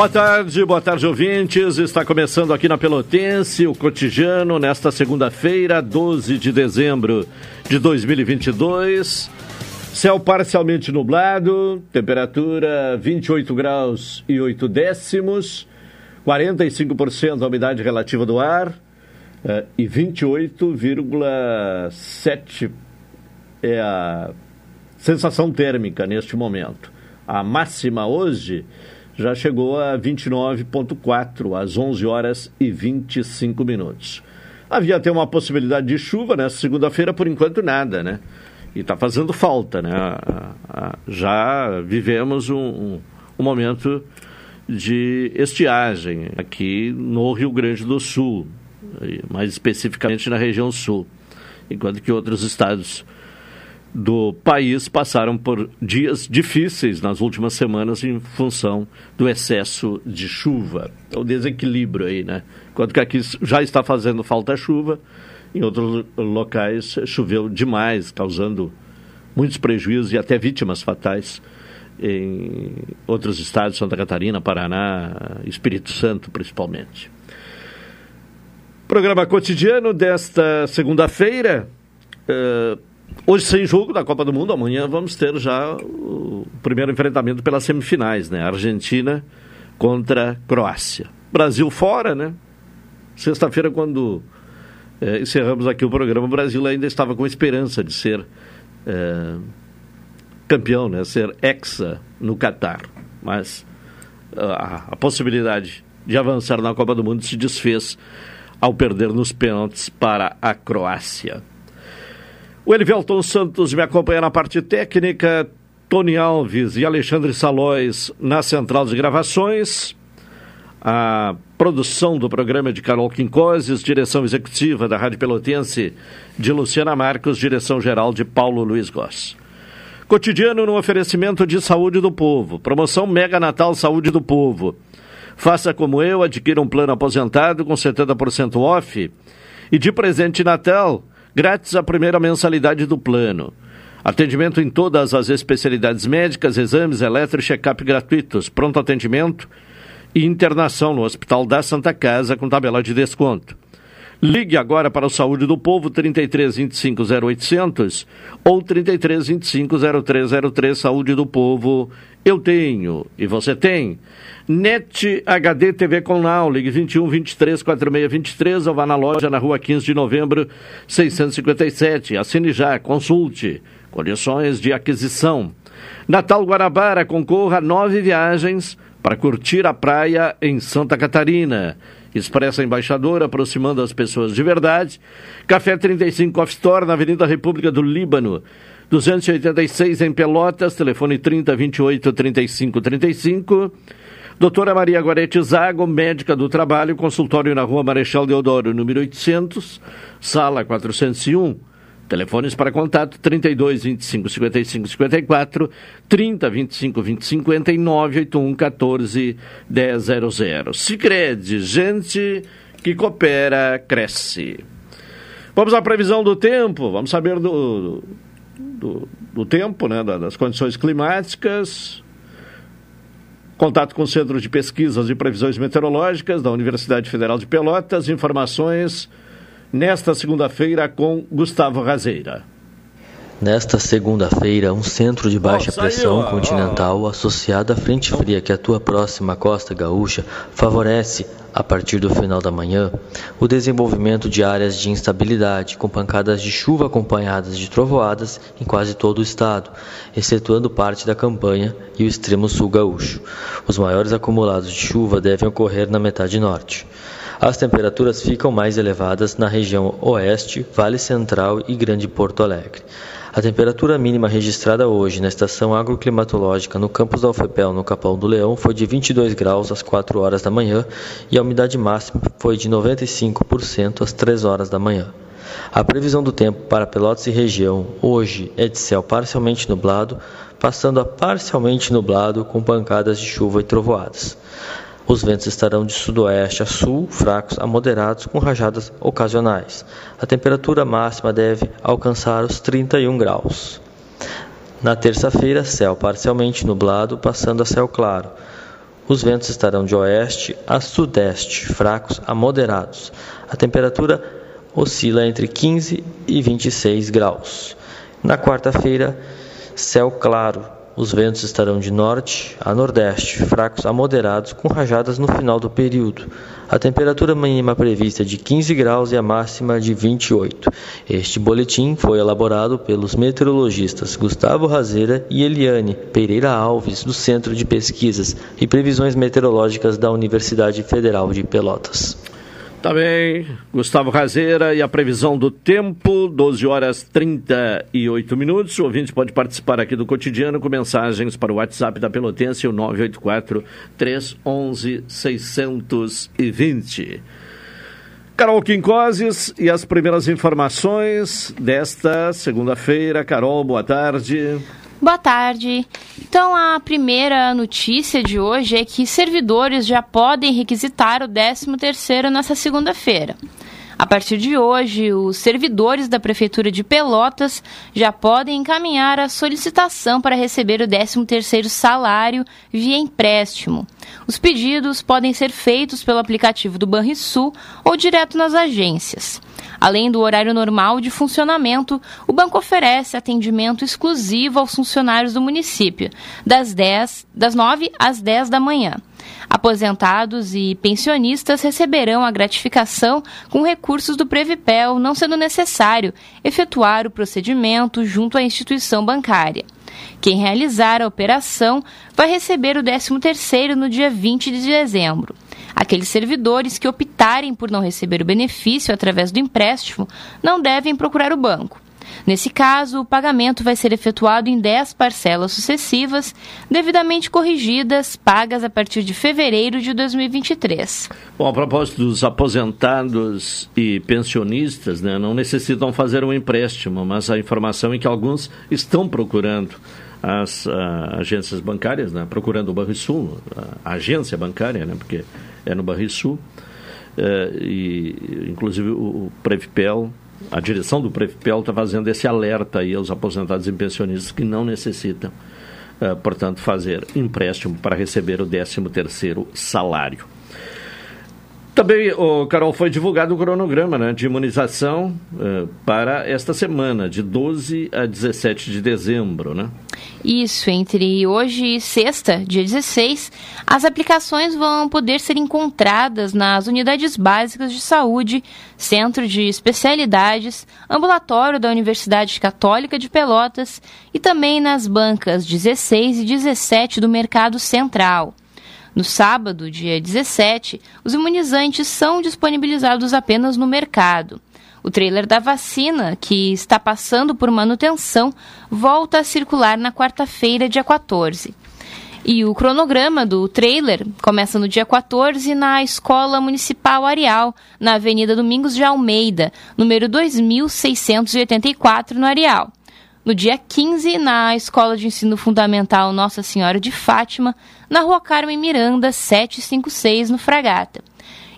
Boa tarde, boa tarde, ouvintes. Está começando aqui na Pelotense o cotidiano nesta segunda-feira, 12 de dezembro de 2022. Céu parcialmente nublado, temperatura 28 graus e 8 décimos, 45% a umidade relativa do ar eh, e 28,7 é a sensação térmica neste momento. A máxima hoje já chegou a 29,4 às 11 horas e 25 minutos. Havia até uma possibilidade de chuva nessa segunda-feira, por enquanto nada, né? E está fazendo falta, né? Já vivemos um, um, um momento de estiagem aqui no Rio Grande do Sul, mais especificamente na região sul, enquanto que outros estados do país passaram por dias difíceis nas últimas semanas em função do excesso de chuva. É o desequilíbrio aí, né? Enquanto que aqui já está fazendo falta chuva, em outros locais choveu demais, causando muitos prejuízos e até vítimas fatais em outros estados, Santa Catarina, Paraná, Espírito Santo principalmente. Programa cotidiano desta segunda-feira. Uh, Hoje sem jogo da Copa do Mundo, amanhã vamos ter já o primeiro enfrentamento pelas semifinais, né? Argentina contra Croácia. Brasil fora, né? Sexta-feira, quando é, encerramos aqui o programa, o Brasil ainda estava com esperança de ser é, campeão, né? Ser hexa no Catar. Mas a, a possibilidade de avançar na Copa do Mundo se desfez ao perder nos pênaltis para a Croácia. O Elivelton Santos me acompanha na parte técnica, Tony Alves e Alexandre Salóis na central de gravações. A produção do programa de Carol Quincoses, direção executiva da Rádio Pelotense de Luciana Marcos, direção geral de Paulo Luiz Goss. Cotidiano no oferecimento de saúde do povo. Promoção Mega Natal Saúde do Povo. Faça como eu, adquira um plano aposentado com 70% off. E de presente Natal, grátis a primeira mensalidade do plano. Atendimento em todas as especialidades médicas, exames, eletro e check-up gratuitos, pronto atendimento e internação no Hospital da Santa Casa com tabela de desconto. Ligue agora para o Saúde do Povo 33 25 0800 ou 33 25 0303 Saúde do Povo. Eu tenho e você tem. NET HD TV com Now, ligue 21 23 46 23 ou vá na loja na rua 15 de novembro 657. Assine já, consulte. Condições de aquisição. Natal Guarabara concorra a nove viagens para curtir a praia em Santa Catarina. Expressa Embaixador, aproximando as pessoas de verdade. Café 35 Off Store, na Avenida República do Líbano. 286 em Pelotas, telefone 30 28 35 35. Doutora Maria Gorete Zago, médica do trabalho, consultório na rua Marechal Deodoro, número 800, sala 401. Telefones para contato 32 25 55 54, 30 25 20 59, 81 14 100. Sicredi, gente que coopera, cresce. Vamos à previsão do tempo, vamos saber do, do, do tempo, né, das condições climáticas, Contato com o Centro de Pesquisas e Previsões Meteorológicas da Universidade Federal de Pelotas. Informações nesta segunda-feira com Gustavo Razeira. Nesta segunda-feira, um centro de baixa oh, pressão continental associado à frente fria que atua próxima à costa gaúcha favorece, a partir do final da manhã, o desenvolvimento de áreas de instabilidade com pancadas de chuva acompanhadas de trovoadas em quase todo o estado, excetuando parte da campanha e o extremo sul gaúcho. Os maiores acumulados de chuva devem ocorrer na metade norte. As temperaturas ficam mais elevadas na região oeste, Vale Central e Grande Porto Alegre. A temperatura mínima registrada hoje na estação agroclimatológica no campus da UFPEL, no Capão do Leão, foi de 22 graus às 4 horas da manhã e a umidade máxima foi de 95% às 3 horas da manhã. A previsão do tempo para Pelotas e região hoje é de céu parcialmente nublado, passando a parcialmente nublado com pancadas de chuva e trovoadas. Os ventos estarão de sudoeste a sul, fracos a moderados, com rajadas ocasionais. A temperatura máxima deve alcançar os 31 graus. Na terça-feira, céu parcialmente nublado, passando a céu claro. Os ventos estarão de oeste a sudeste, fracos a moderados. A temperatura oscila entre 15 e 26 graus. Na quarta-feira, céu claro, os ventos estarão de norte a nordeste, fracos a moderados, com rajadas no final do período. A temperatura mínima prevista é de 15 graus e a máxima de 28. Este boletim foi elaborado pelos meteorologistas Gustavo Razeira e Eliane Pereira Alves, do Centro de Pesquisas e Previsões Meteorológicas da Universidade Federal de Pelotas. Também Gustavo Razeira e a previsão do tempo, 12 horas 38 minutos. O ouvinte pode participar aqui do cotidiano com mensagens para o WhatsApp da Pelotense, o 984 311 620. Carol Quincoses e as primeiras informações desta segunda-feira. Carol, boa tarde. Boa tarde. Então, a primeira notícia de hoje é que servidores já podem requisitar o 13º nessa segunda-feira. A partir de hoje, os servidores da Prefeitura de Pelotas já podem encaminhar a solicitação para receber o 13º salário via empréstimo. Os pedidos podem ser feitos pelo aplicativo do Banrisul ou direto nas agências. Além do horário normal de funcionamento, o banco oferece atendimento exclusivo aos funcionários do município, das, 10, das 9 às 10 da manhã. Aposentados e pensionistas receberão a gratificação com recursos do Previpel, não sendo necessário efetuar o procedimento junto à instituição bancária. Quem realizar a operação vai receber o 13º no dia 20 de dezembro. Aqueles servidores que optarem por não receber o benefício através do empréstimo não devem procurar o banco. Nesse caso, o pagamento vai ser efetuado em 10 parcelas sucessivas, devidamente corrigidas, pagas a partir de fevereiro de 2023. Bom, a propósito dos aposentados e pensionistas, né, não necessitam fazer um empréstimo, mas a informação é que alguns estão procurando as uh, agências bancárias, né, procurando o Banrisul, a agência bancária, né, porque é no Barrisul, uh, e inclusive o Previpel, a direção do Previpel está fazendo esse alerta aí aos aposentados e pensionistas que não necessitam, uh, portanto, fazer empréstimo para receber o 13º salário. Também, oh, Carol, foi divulgado o cronograma né, de imunização uh, para esta semana, de 12 a 17 de dezembro, né? Isso, entre hoje e sexta, dia 16, as aplicações vão poder ser encontradas nas unidades básicas de saúde, centro de especialidades, ambulatório da Universidade Católica de Pelotas e também nas bancas 16 e 17 do Mercado Central. No sábado, dia 17, os imunizantes são disponibilizados apenas no mercado. O trailer da vacina, que está passando por manutenção, volta a circular na quarta-feira, dia 14. E o cronograma do trailer começa no dia 14 na Escola Municipal Areal, na Avenida Domingos de Almeida, número 2684, no Areal. No dia 15, na Escola de Ensino Fundamental Nossa Senhora de Fátima, na Rua Carmen Miranda, 756, no Fragata.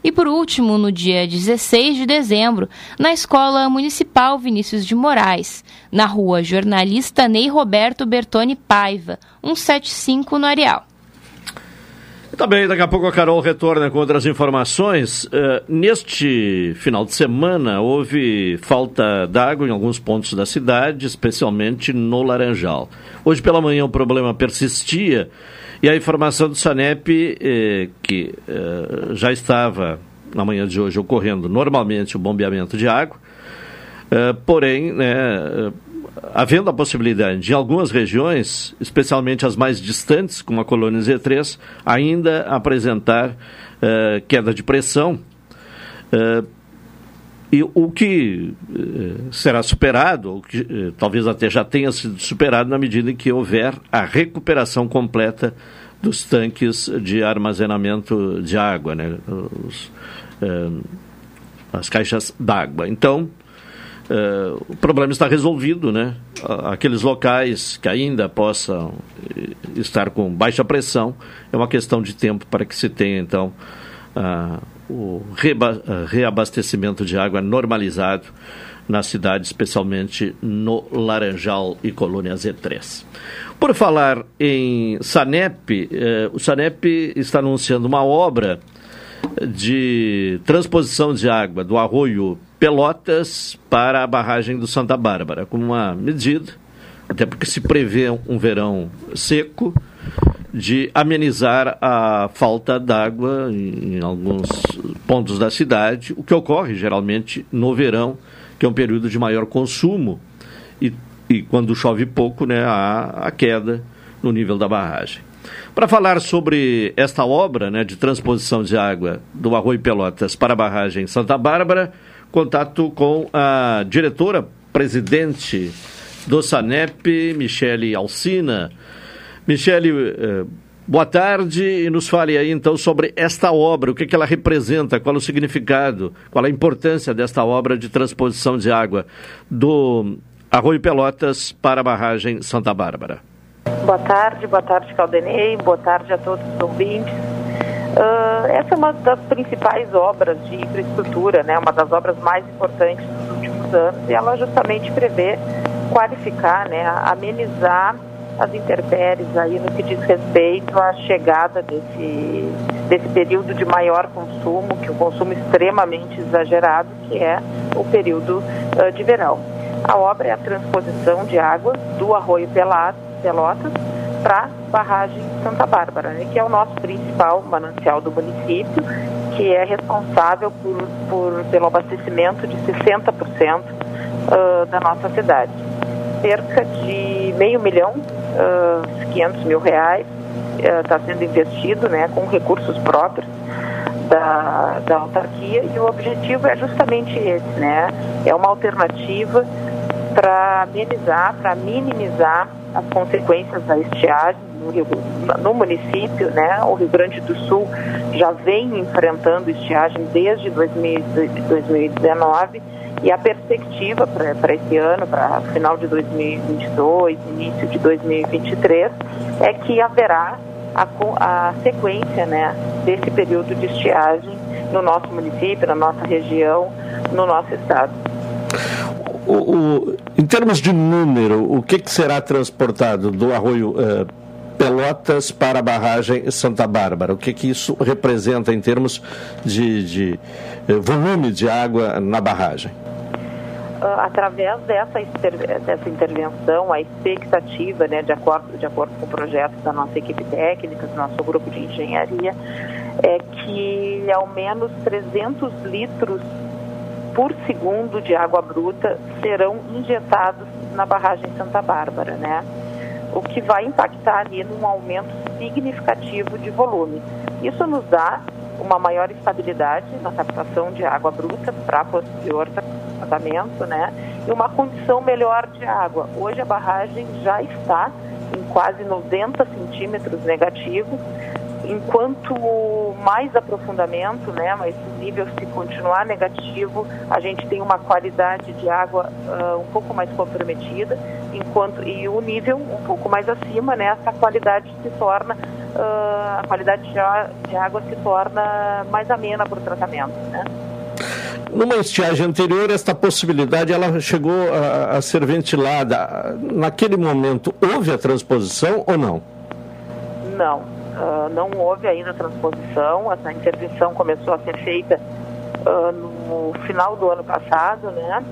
E por último, no dia 16 de dezembro, na Escola Municipal Vinícius de Moraes, na rua Jornalista Ney Roberto Bertoni Paiva, 175 no Areal. Também, daqui a pouco a Carol retorna com outras informações. Uh, neste final de semana, houve falta d'água em alguns pontos da cidade, especialmente no Laranjal. Hoje pela manhã o problema persistia e a informação do SANEP, eh, que eh, já estava na manhã de hoje ocorrendo normalmente o bombeamento de água, eh, porém, né, havendo a possibilidade de algumas regiões, especialmente as mais distantes, como a colônia Z3, ainda apresentar queda de pressão. E o que será superado, ou que talvez até já tenha sido superado, na medida em que houver a recuperação completa dos tanques de armazenamento de água, né? Os, as caixas d'água. Então, o problema está resolvido, né? Aqueles locais que ainda possam eh, estar com baixa pressão, é uma questão de tempo para que se tenha, então, uh, o reba reabastecimento de água normalizado na cidade, especialmente no Laranjal e Colônia Z3. Por falar em Sanep, eh, o Sanep está anunciando uma obra de transposição de água do arroio Pelotas para a barragem do Santa Bárbara, como uma medida, até porque se prevê um verão seco, de amenizar a falta d'água em, em alguns pontos da cidade, o que ocorre geralmente no verão, que é um período de maior consumo, e, e quando chove pouco, né, há a queda no nível da barragem. Para falar sobre esta obra né, de transposição de água do Arroio Pelotas para a barragem Santa Bárbara, contato com a diretora presidente do SANEP, Michele Alcina. Michele, eh, boa tarde e nos fale aí então sobre esta obra, o que, que ela representa, qual o significado, qual a importância desta obra de transposição de água do Arroio Pelotas para a barragem Santa Bárbara. Boa tarde, boa tarde Caldenei, boa tarde a todos os ouvintes. Uh, essa é uma das principais obras de infraestrutura, né, uma das obras mais importantes dos últimos anos, e ela justamente prevê qualificar, né, amenizar as intempéries aí no que diz respeito à chegada desse, desse período de maior consumo, que é um consumo extremamente exagerado, que é o período uh, de verão. A obra é a transposição de água do arroio Pelotas para barragem Santa Bárbara, né, que é o nosso principal manancial do município, que é responsável por, por pelo abastecimento de 60% uh, da nossa cidade. Cerca de meio milhão, uh, 500 mil reais, está uh, sendo investido né, com recursos próprios da, da autarquia e o objetivo é justamente esse, né? É uma alternativa para amenizar, para minimizar as consequências da estiagem no, Rio, no, município, né? O Rio Grande do Sul já vem enfrentando estiagem desde 2019 e a perspectiva para esse ano, para final de 2022, início de 2023, é que haverá a, a sequência, né, desse período de estiagem no nosso município, na nossa região, no nosso estado. O, o, em termos de número, o que, que será transportado do arroio uh, Pelotas para a barragem Santa Bárbara? O que, que isso representa em termos de, de uh, volume de água na barragem? Uh, através dessa, dessa intervenção, a expectativa, né, de, acordo, de acordo com o projeto da nossa equipe técnica, do nosso grupo de engenharia, é que ao menos 300 litros por segundo de água bruta serão injetados na barragem Santa Bárbara, né? O que vai impactar ali num aumento significativo de volume. Isso nos dá uma maior estabilidade na captação de água bruta para posterior tratamento, né? E uma condição melhor de água. Hoje a barragem já está em quase 90 centímetros negativo, enquanto mais aprofundamento, né, mas o nível se continuar negativo, a gente tem uma qualidade de água uh, um pouco mais comprometida, enquanto e o nível um pouco mais acima, né, essa qualidade se torna uh, a qualidade de, água se torna mais amena para o tratamento. Né? Numa estiagem anterior, esta possibilidade ela chegou a, a, ser ventilada. Naquele momento, houve a transposição ou não? Não, uh, não houve ainda a transposição. Essa intervenção começou a ser feita uh, no final do ano passado, né?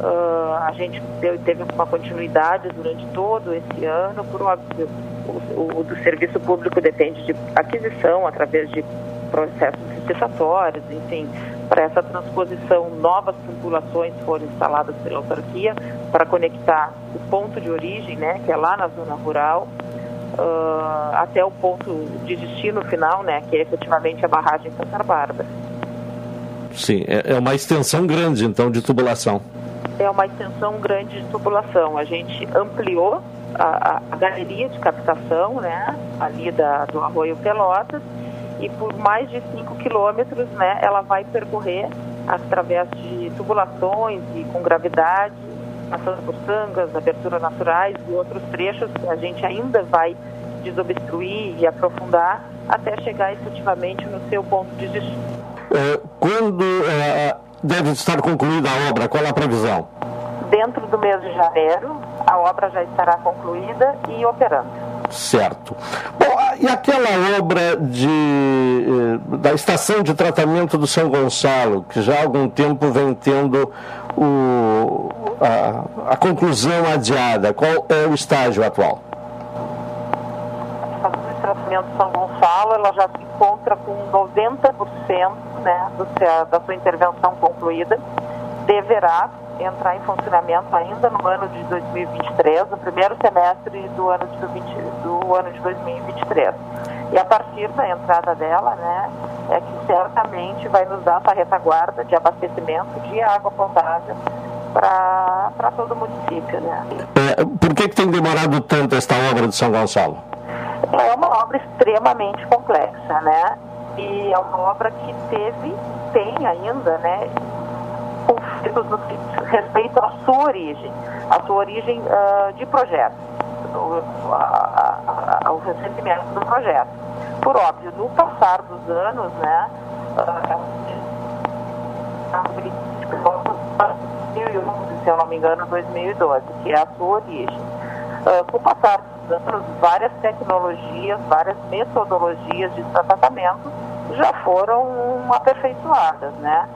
Uh, a gente deu, teve uma continuidade durante todo esse ano, por óbvio, o, o, do serviço público depende de aquisição através de processos licitatórios, enfim, para essa transposição, novas tubulações foram instaladas pela autarquia para conectar o ponto de origem, né, que é lá na zona rural, uh, até o ponto de destino final, né, que é efetivamente a barragem Santa Bárbara. Sim, é, é uma extensão grande, então, de tubulação. É uma extensão grande de tubulação. A gente ampliou a, a, galeria de captação, né, ali da, do Arroio Pelotas, e por mais de 5 quilômetros, né, ela vai percorrer através de tubulações e com gravidade, passando por sangas, aberturas naturais e outros trechos que a gente ainda vai desobstruir e aprofundar até chegar efetivamente no seu ponto de destino. É, quando é, deve estar concluída a obra? Qual é a previsão? Dentro do mês de janeiro, a obra já estará concluída e operando. Certo. Bom, e aquela obra de, eh, da estação de tratamento do São Gonçalo, que já há algum tempo vem tendo o, a, a conclusão adiada, qual é o estágio atual? A estação de tratamento do São Gonçalo ela já se encontra com 90% né, do, da sua intervenção concluída. Deverá entrar em funcionamento ainda no ano de 2023, no primeiro semestre do ano de, 20, do ano de 2023. E a partir da entrada dela, né, é que certamente vai nos dar essa retaguarda de abastecimento de água potável para todo o município. Né. É, por que, que tem demorado tanto esta obra de São Gonçalo? É uma obra extremamente complexa, né? E é uma obra que teve, tem ainda, né, conflitos no que respeito à sua origem, à sua origem uh, de projeto, ao recebimento do projeto. Por óbvio, no passar dos anos, né, uh, se eu não me engano, 2012, que é a sua origem. Uh, com o passar dos anos, várias tecnologias, várias metodologias de tratamento já foram aperfeiçoadas, né?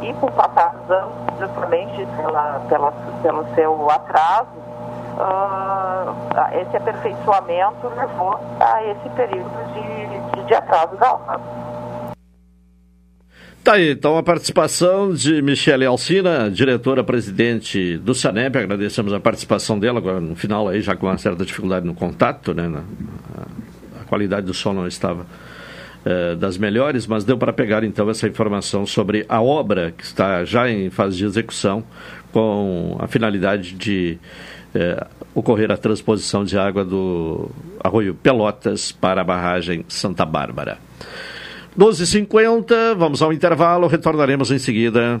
E o passar dos anos, justamente pela, pela, pelo seu atraso, uh, esse aperfeiçoamento levou a esse período de, de, de atraso da obra. Tá aí, então a participação de Michele Alcina, diretora-presidente do SANEP, agradecemos a participação dela agora no final aí, já com uma certa dificuldade no contato, né, a qualidade do som não estava eh, das melhores, mas deu para pegar então essa informação sobre a obra que está já em fase de execução, com a finalidade de eh, ocorrer a transposição de água do arroio Pelotas para a barragem Santa Bárbara. 12h50, vamos ao intervalo, retornaremos em seguida.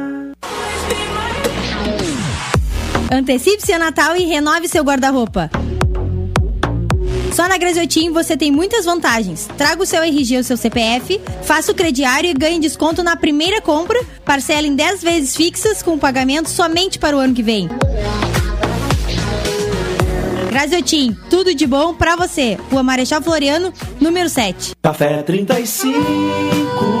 Antecipe seu Natal e renove seu guarda-roupa. Só na Graziotin você tem muitas vantagens. Traga o seu RG ou seu CPF, faça o crediário e ganhe desconto na primeira compra, parcela em 10 vezes fixas com pagamento somente para o ano que vem. Graziotin, tudo de bom pra você. Rua Marechal Floriano, número 7. Café 35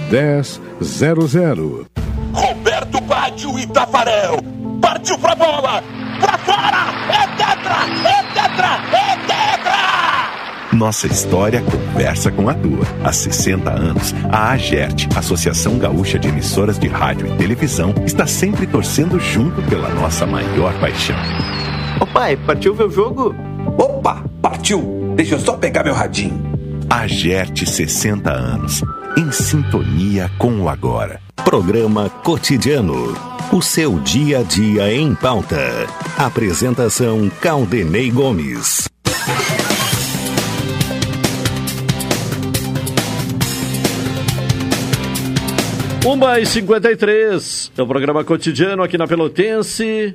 10 00. Roberto Baggio e Tafarel. Partiu pra bola. Pra fora. É tetra. É tetra. É tetra. Nossa história conversa com a tua. Há 60 anos, a AGERT, Associação Gaúcha de Emissoras de Rádio e Televisão, está sempre torcendo junto pela nossa maior paixão. Ô pai, partiu ver o jogo? Opa, partiu. Deixa eu só pegar meu radinho. AGERT 60 anos, em sintonia com o agora. Programa Cotidiano. O seu dia a dia em pauta. Apresentação Caldenei Gomes. Uma e 53 é o programa cotidiano aqui na Pelotense.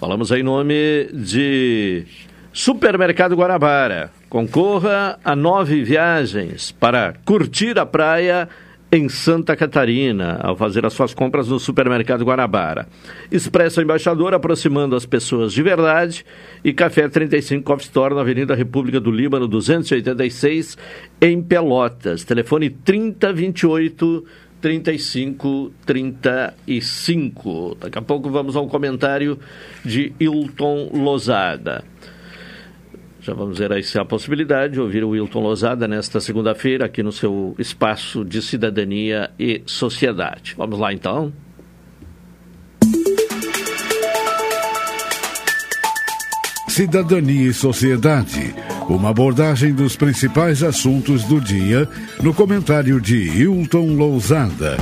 Falamos em nome de Supermercado Guanabara. Concorra a nove viagens para curtir a praia em Santa Catarina, ao fazer as suas compras no Supermercado Guanabara. Expresso Embaixador, aproximando as pessoas de verdade. E Café 35 Coffee Store, na Avenida República do Líbano, 286, em Pelotas. Telefone 3028 3535. Daqui a pouco vamos ao comentário de Hilton Lozada. Já vamos ver aí se há a possibilidade de ouvir o Wilton Lozada nesta segunda-feira aqui no seu espaço de cidadania e sociedade. Vamos lá então. Cidadania e Sociedade. Uma abordagem dos principais assuntos do dia no comentário de Hilton Lousada.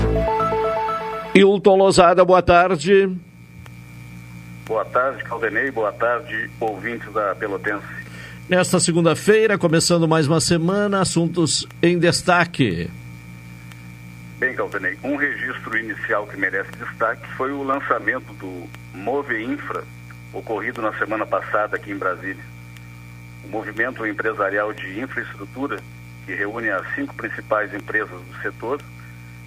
Hilton Lousada, boa tarde. Boa tarde, Caldenei. Boa tarde, ouvintes da Pelotense. Nesta segunda-feira, começando mais uma semana, assuntos em destaque. Bem, Caldenei, um registro inicial que merece destaque foi o lançamento do Move Infra, ocorrido na semana passada aqui em Brasília. O movimento empresarial de infraestrutura, que reúne as cinco principais empresas do setor,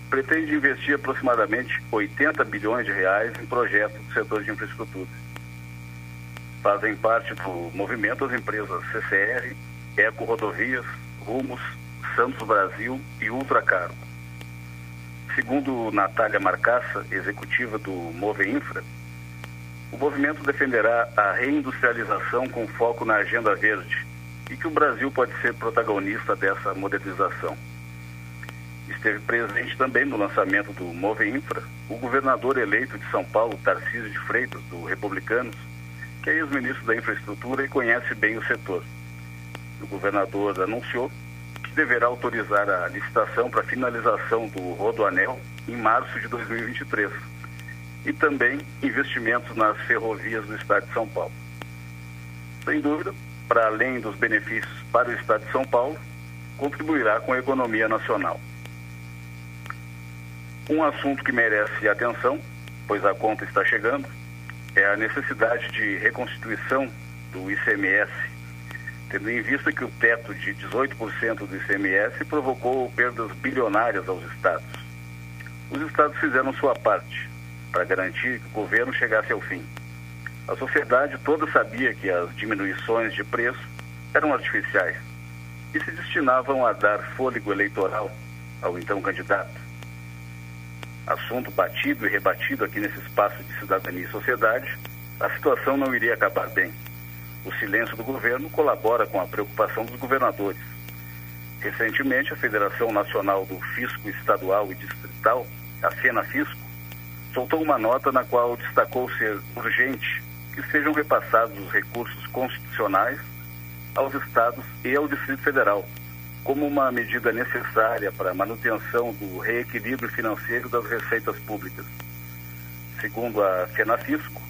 pretende investir aproximadamente 80 bilhões de reais em projetos do setor de infraestrutura. Fazem parte do movimento as empresas CCR, Eco Rodovias, Rumos, Santos Brasil e Ultracargo. Segundo Natália Marcaça, executiva do Move Infra, o movimento defenderá a reindustrialização com foco na agenda verde e que o Brasil pode ser protagonista dessa modernização. Esteve presente também no lançamento do Move Infra o governador eleito de São Paulo, Tarcísio de Freitas, do Republicanos, que é ex-ministro da Infraestrutura e conhece bem o setor. O governador anunciou que deverá autorizar a licitação para finalização do Rodoanel em março de 2023 e também investimentos nas ferrovias do Estado de São Paulo. Sem dúvida, para além dos benefícios para o Estado de São Paulo, contribuirá com a economia nacional. Um assunto que merece atenção, pois a conta está chegando, é a necessidade de reconstituição do ICMS, tendo em vista que o teto de 18% do ICMS provocou perdas bilionárias aos estados. Os estados fizeram sua parte, para garantir que o governo chegasse ao fim. A sociedade toda sabia que as diminuições de preço eram artificiais e se destinavam a dar fôlego eleitoral ao então candidato. Assunto batido e rebatido aqui nesse espaço de cidadania e sociedade, a situação não iria acabar bem. O silêncio do governo colabora com a preocupação dos governadores. Recentemente, a Federação Nacional do Fisco Estadual e Distrital, a FENAFisco, soltou uma nota na qual destacou ser urgente que sejam repassados os recursos constitucionais aos estados e ao Distrito Federal, como uma medida necessária para a manutenção do reequilíbrio financeiro das receitas públicas. Segundo a FENAFisco,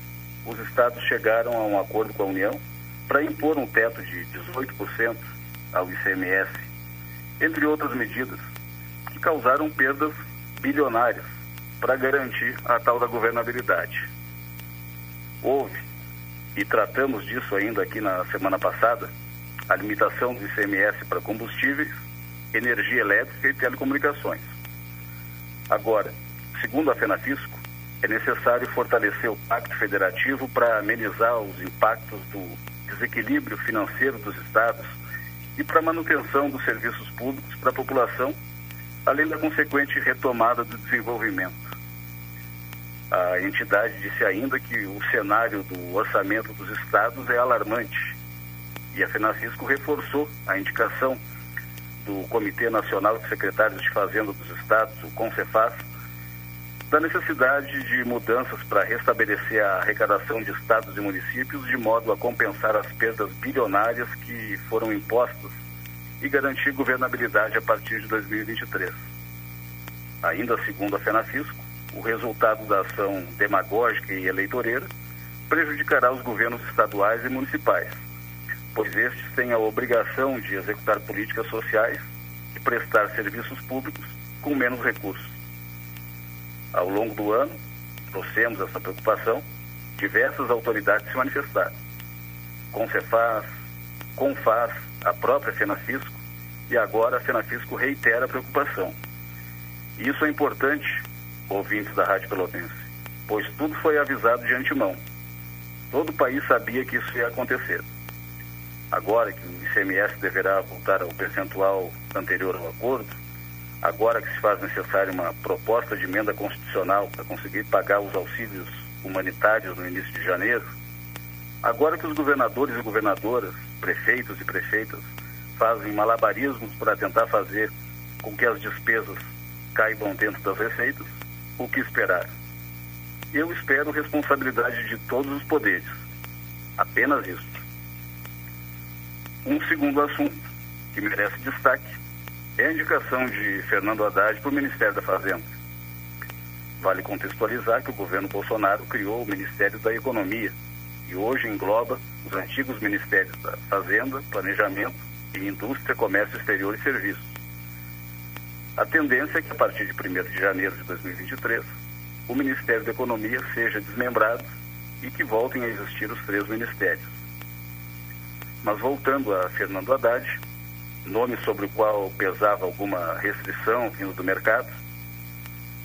os estados chegaram a um acordo com a União para impor um teto de 18% ao ICMS, entre outras medidas, que causaram perdas bilionárias para garantir a tal da governabilidade. Houve, e tratamos disso ainda aqui na semana passada, a limitação do ICMS para combustíveis, energia elétrica e telecomunicações. Agora, segundo a FENAFISCO, é necessário fortalecer o Pacto Federativo para amenizar os impactos do desequilíbrio financeiro dos estados e para a manutenção dos serviços públicos para a população, além da consequente retomada do desenvolvimento. A entidade disse ainda que o cenário do orçamento dos estados é alarmante e a FENACISCO reforçou a indicação do Comitê Nacional de Secretários de Fazenda dos Estados, o CONCEFAS, da necessidade de mudanças para restabelecer a arrecadação de estados e municípios de modo a compensar as perdas bilionárias que foram impostas e garantir governabilidade a partir de 2023. Ainda segundo a FENAFISCO, o resultado da ação demagógica e eleitoreira prejudicará os governos estaduais e municipais, pois estes têm a obrigação de executar políticas sociais e prestar serviços públicos com menos recursos. Ao longo do ano, trouxemos essa preocupação, diversas autoridades se manifestaram. Concefaz, Confaz, a própria Senafisco e agora a Senafisco reitera a preocupação. Isso é importante, ouvintes da Rádio Pelotense, pois tudo foi avisado de antemão. Todo o país sabia que isso ia acontecer. Agora que o ICMS deverá voltar ao percentual anterior ao acordo, agora que se faz necessária uma proposta de emenda constitucional para conseguir pagar os auxílios humanitários no início de janeiro, agora que os governadores e governadoras, prefeitos e prefeitas fazem malabarismos para tentar fazer com que as despesas caibam dentro das receitas, o que esperar? Eu espero responsabilidade de todos os poderes. Apenas isso. Um segundo assunto que merece destaque é a indicação de Fernando Haddad para o Ministério da Fazenda. Vale contextualizar que o governo Bolsonaro criou o Ministério da Economia e hoje engloba os antigos Ministérios da Fazenda, Planejamento e Indústria, Comércio Exterior e Serviços. A tendência é que a partir de 1 de janeiro de 2023, o Ministério da Economia seja desmembrado e que voltem a existir os três ministérios. Mas voltando a Fernando Haddad, nome sobre o qual pesava alguma restrição vindo do mercado,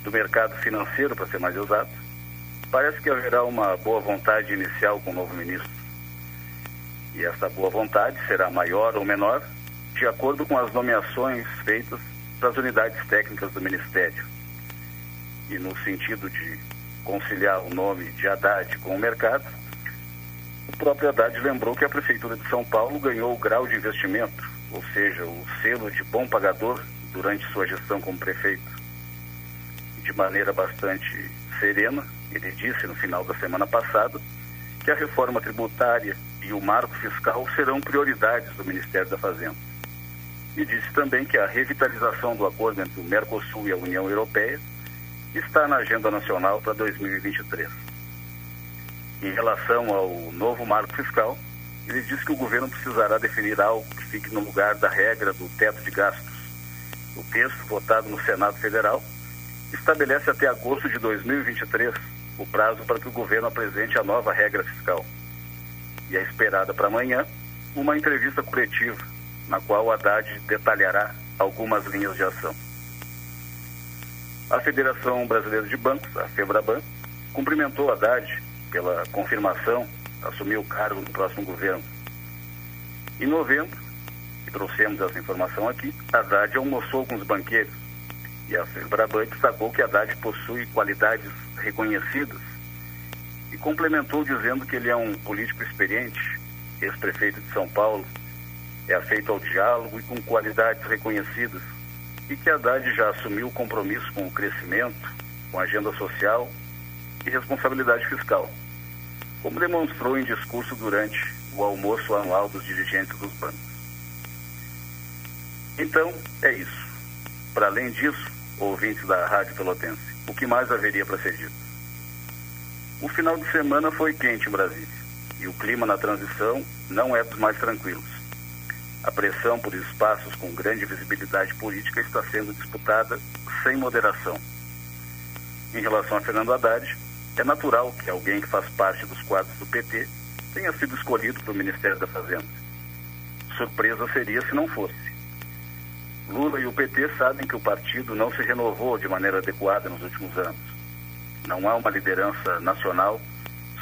do mercado financeiro, para ser mais exato, parece que haverá uma boa vontade inicial com o novo ministro. E essa boa vontade será maior ou menor, de acordo com as nomeações feitas para as unidades técnicas do Ministério. E no sentido de conciliar o nome de Haddad com o mercado, Haddad lembrou que a Prefeitura de São Paulo ganhou o grau de investimento ou seja, o selo de bom pagador durante sua gestão como prefeito. De maneira bastante serena, ele disse no final da semana passada que a reforma tributária e o marco fiscal serão prioridades do Ministério da Fazenda. E disse também que a revitalização do acordo entre o Mercosul e a União Europeia está na agenda nacional para 2023. Em relação ao novo marco fiscal, ele diz que o governo precisará definir algo que fique no lugar da regra do teto de gastos. O texto, votado no Senado Federal, estabelece até agosto de 2023 o prazo para que o governo apresente a nova regra fiscal. E é esperada para amanhã uma entrevista coletiva, na qual o Haddad detalhará algumas linhas de ação. A Federação Brasileira de Bancos, a FEBRABAN, cumprimentou Haddad pela confirmação assumir o cargo no próximo governo. Em novembro, e trouxemos essa informação aqui, Haddad almoçou com os banqueiros. E a Febraban destacou que Haddad possui qualidades reconhecidas e complementou dizendo que ele é um político experiente, ex-prefeito de São Paulo, é afeito ao diálogo e com qualidades reconhecidas, e que Haddad já assumiu o compromisso com o crescimento, com a agenda social e responsabilidade fiscal, como demonstrou em discurso durante o almoço anual dos dirigentes dos bancos. Então, é isso. Para além disso, ouvintes da Rádio Pelotense, o que mais haveria para ser dito? O final de semana foi quente em Brasília e o clima na transição não é dos mais tranquilos. A pressão por espaços com grande visibilidade política está sendo disputada sem moderação. Em relação a Fernando Haddad, é natural que alguém que faz parte dos quadros do PT tenha sido escolhido para o Ministério da Fazenda. Surpresa seria se não fosse. Lula e o PT sabem que o partido não se renovou de maneira adequada nos últimos anos. Não há uma liderança nacional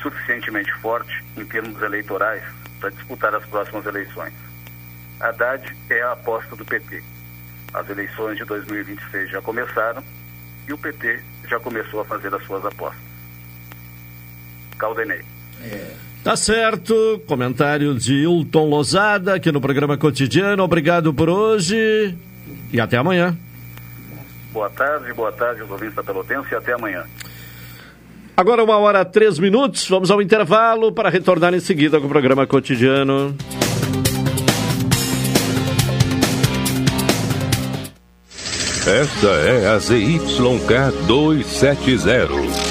suficientemente forte em termos eleitorais para disputar as próximas eleições. Haddad é a aposta do PT. As eleições de 2026 já começaram e o PT já começou a fazer as suas apostas. Caldenei. É. Tá certo. Comentário de Hilton Lozada aqui no programa cotidiano. Obrigado por hoje e até amanhã. Boa tarde, boa tarde, os ouvintes da Pelotense e até amanhã. Agora uma hora três minutos, vamos ao intervalo para retornar em seguida com o programa cotidiano. Esta é a ZYK 270,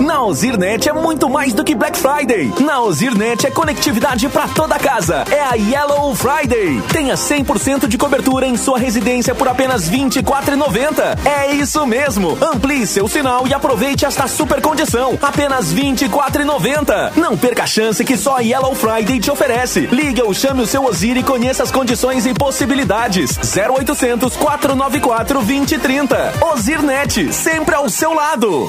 Na Ozirnet é muito mais do que Black Friday. Na Ozirnet é conectividade para toda casa. É a Yellow Friday. Tenha 100% de cobertura em sua residência por apenas R$ 24,90. É isso mesmo. Amplie seu sinal e aproveite esta super condição. Apenas R$ 24,90. Não perca a chance que só a Yellow Friday te oferece. Ligue ou chame o seu Ozir e conheça as condições e possibilidades. 0800 494 2030. Ozirnet, sempre ao seu lado.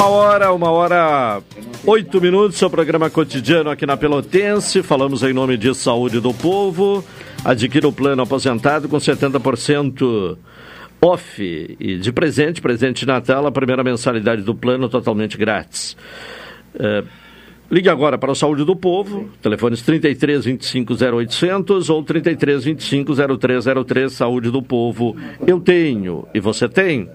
Uma hora, uma hora, oito minutos, seu programa cotidiano aqui na Pelotense. Falamos em nome de Saúde do Povo. Adquira o plano aposentado com 70% off e de presente, presente de Natal, a primeira mensalidade do plano totalmente grátis. É, ligue agora para o Saúde do Povo, telefones 33 25 0800 ou 33 25 0303, Saúde do Povo. Eu tenho e você tem.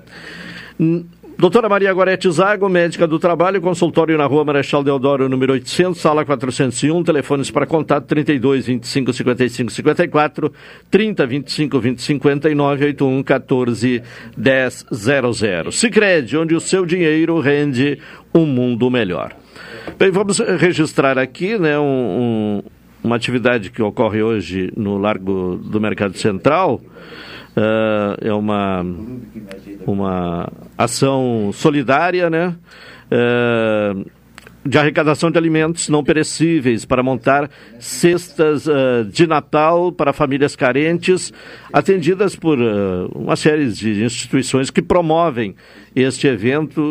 Doutora Maria Gorete Zago, médica do trabalho, consultório na rua Marechal Deodoro, número 800, sala 401, telefones para contato 32 25 55 54, 30 25 20 59, 81 14 10 00. Sicredi, onde o seu dinheiro rende um mundo melhor. Bem, vamos registrar aqui né, um, um, uma atividade que ocorre hoje no Largo do Mercado Central, Uh, é uma, uma ação solidária, né? Uh, de arrecadação de alimentos não perecíveis para montar cestas uh, de Natal para famílias carentes, atendidas por uma série de instituições que promovem este evento,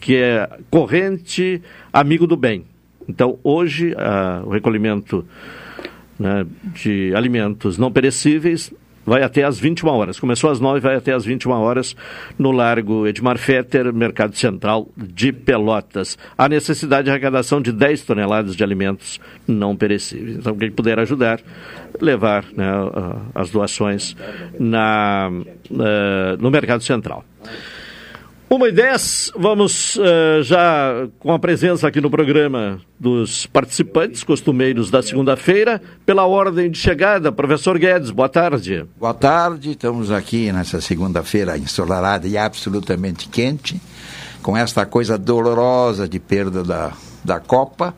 que é corrente amigo do bem. Então, hoje, o recolhimento né, de alimentos não perecíveis vai até às 21 horas. Começou às 9 vai até às 21 horas no Largo Edmar Fetter, Mercado Central de Pelotas. Há necessidade de arrecadação de 10 toneladas de alimentos não perecíveis. Então, quem puder ajudar, levar né, as doações na, uh, no Mercado Central. Uma e dez, vamos uh, já com a presença aqui no programa dos participantes costumeiros da segunda-feira, pela ordem de chegada. Professor Guedes, boa tarde. Boa tarde, estamos aqui nessa segunda-feira ensolarada e absolutamente quente, com esta coisa dolorosa de perda da, da Copa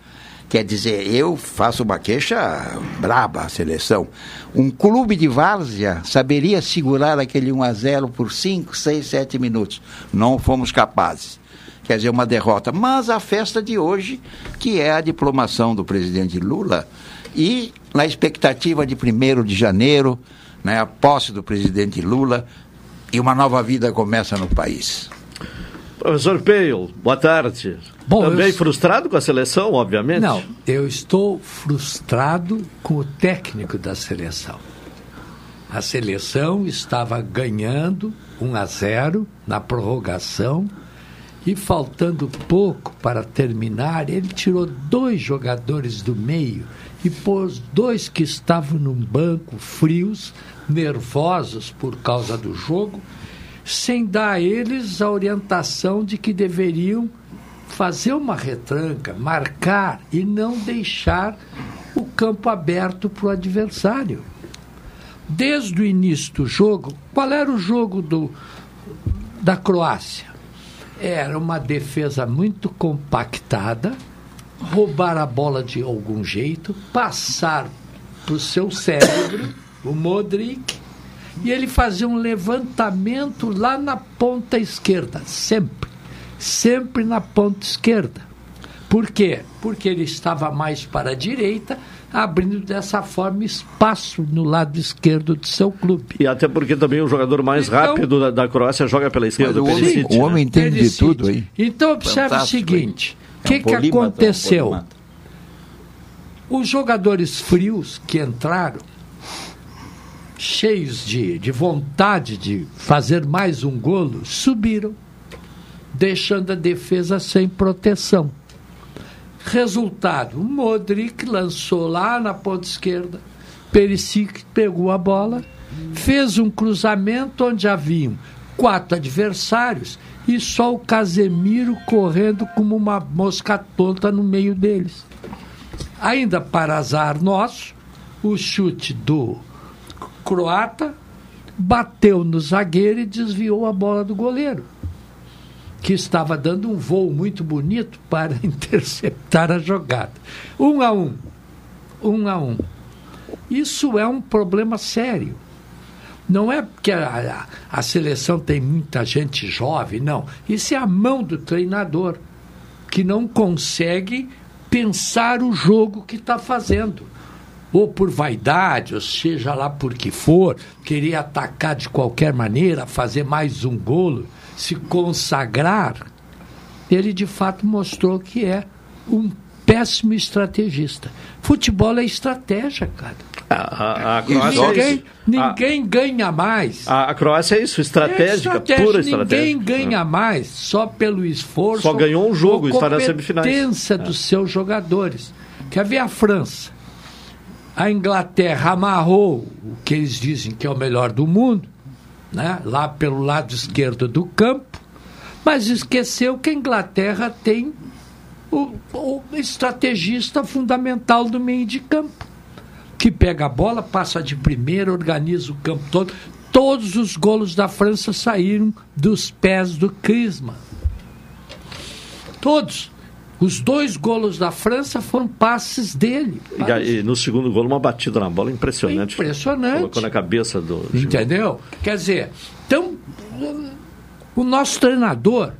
Quer dizer, eu faço uma queixa braba à seleção. Um clube de várzea saberia segurar aquele 1 a 0 por 5, 6, 7 minutos. Não fomos capazes. Quer dizer, uma derrota. Mas a festa de hoje, que é a diplomação do presidente Lula, e na expectativa de 1 de janeiro, né, a posse do presidente Lula, e uma nova vida começa no país. Professor Peil, boa tarde. Bom, Também eu... frustrado com a seleção, obviamente? Não, eu estou frustrado com o técnico da seleção. A seleção estava ganhando 1 a 0 na prorrogação e faltando pouco para terminar, ele tirou dois jogadores do meio e pôs dois que estavam no banco frios, nervosos por causa do jogo, sem dar a eles a orientação de que deveriam fazer uma retranca, marcar e não deixar o campo aberto para o adversário. Desde o início do jogo, qual era o jogo do, da Croácia? Era uma defesa muito compactada, roubar a bola de algum jeito, passar para o seu cérebro, o Modric, e ele fazia um levantamento lá na ponta esquerda, sempre. Sempre na ponta esquerda. Por quê? Porque ele estava mais para a direita, abrindo dessa forma espaço no lado esquerdo do seu clube. E até porque também o jogador mais Então- rápido da, da Croácia joga pela esquerda, o Perisic, o homem né? entende de Perisic. tudo aí. Então observe o seguinte: o hein? que, É um que um aconteceu? polímata. Os jogadores frios que entraram, cheios de, de vontade de fazer mais um golo, subiram, deixando a defesa sem proteção. Resultado: o Modric lançou lá na ponta esquerda, Perisic pegou a bola, fez um cruzamento onde haviam quatro adversários e só o Casemiro correndo como uma mosca tonta no meio deles. Ainda para azar nosso, o chute do croata bateu no zagueiro e desviou a bola do goleiro, que estava dando um voo muito bonito para interceptar a jogada. Um a um. Um a um. Isso é um problema sério. Não é porque a, a, a seleção tem muita gente jovem, não. Isso é a mão do treinador, que não consegue pensar o jogo que está fazendo. Ou por vaidade, ou seja lá por que for, querer atacar de qualquer maneira, fazer mais um golo, se consagrar. Ele de fato mostrou que é um péssimo estrategista. Futebol é estratégia, cara. A, a, a Croácia é ninguém, isso. ninguém ganha mais. A, a Croácia é isso, estratégica, É estratégia, pura estratégia. Ninguém ganha mais só pelo esforço. Só ganhou um jogo, está nas semifinais. competência É. dos seus jogadores. Quer ver a França? A Inglaterra amarrou o que eles dizem que é o melhor do mundo, né? lá pelo lado esquerdo do campo, mas esqueceu que a Inglaterra tem o, o estrategista fundamental do meio de campo que pega a bola, passa de primeira, organiza o campo todo. Todos os golos da França saíram dos pés do Crisma. Todos. Os dois golos da França foram passes dele. E, e no segundo gol, uma batida na bola impressionante. Impressionante. Colocou na cabeça do. Entendeu? Quer dizer, então, o nosso treinador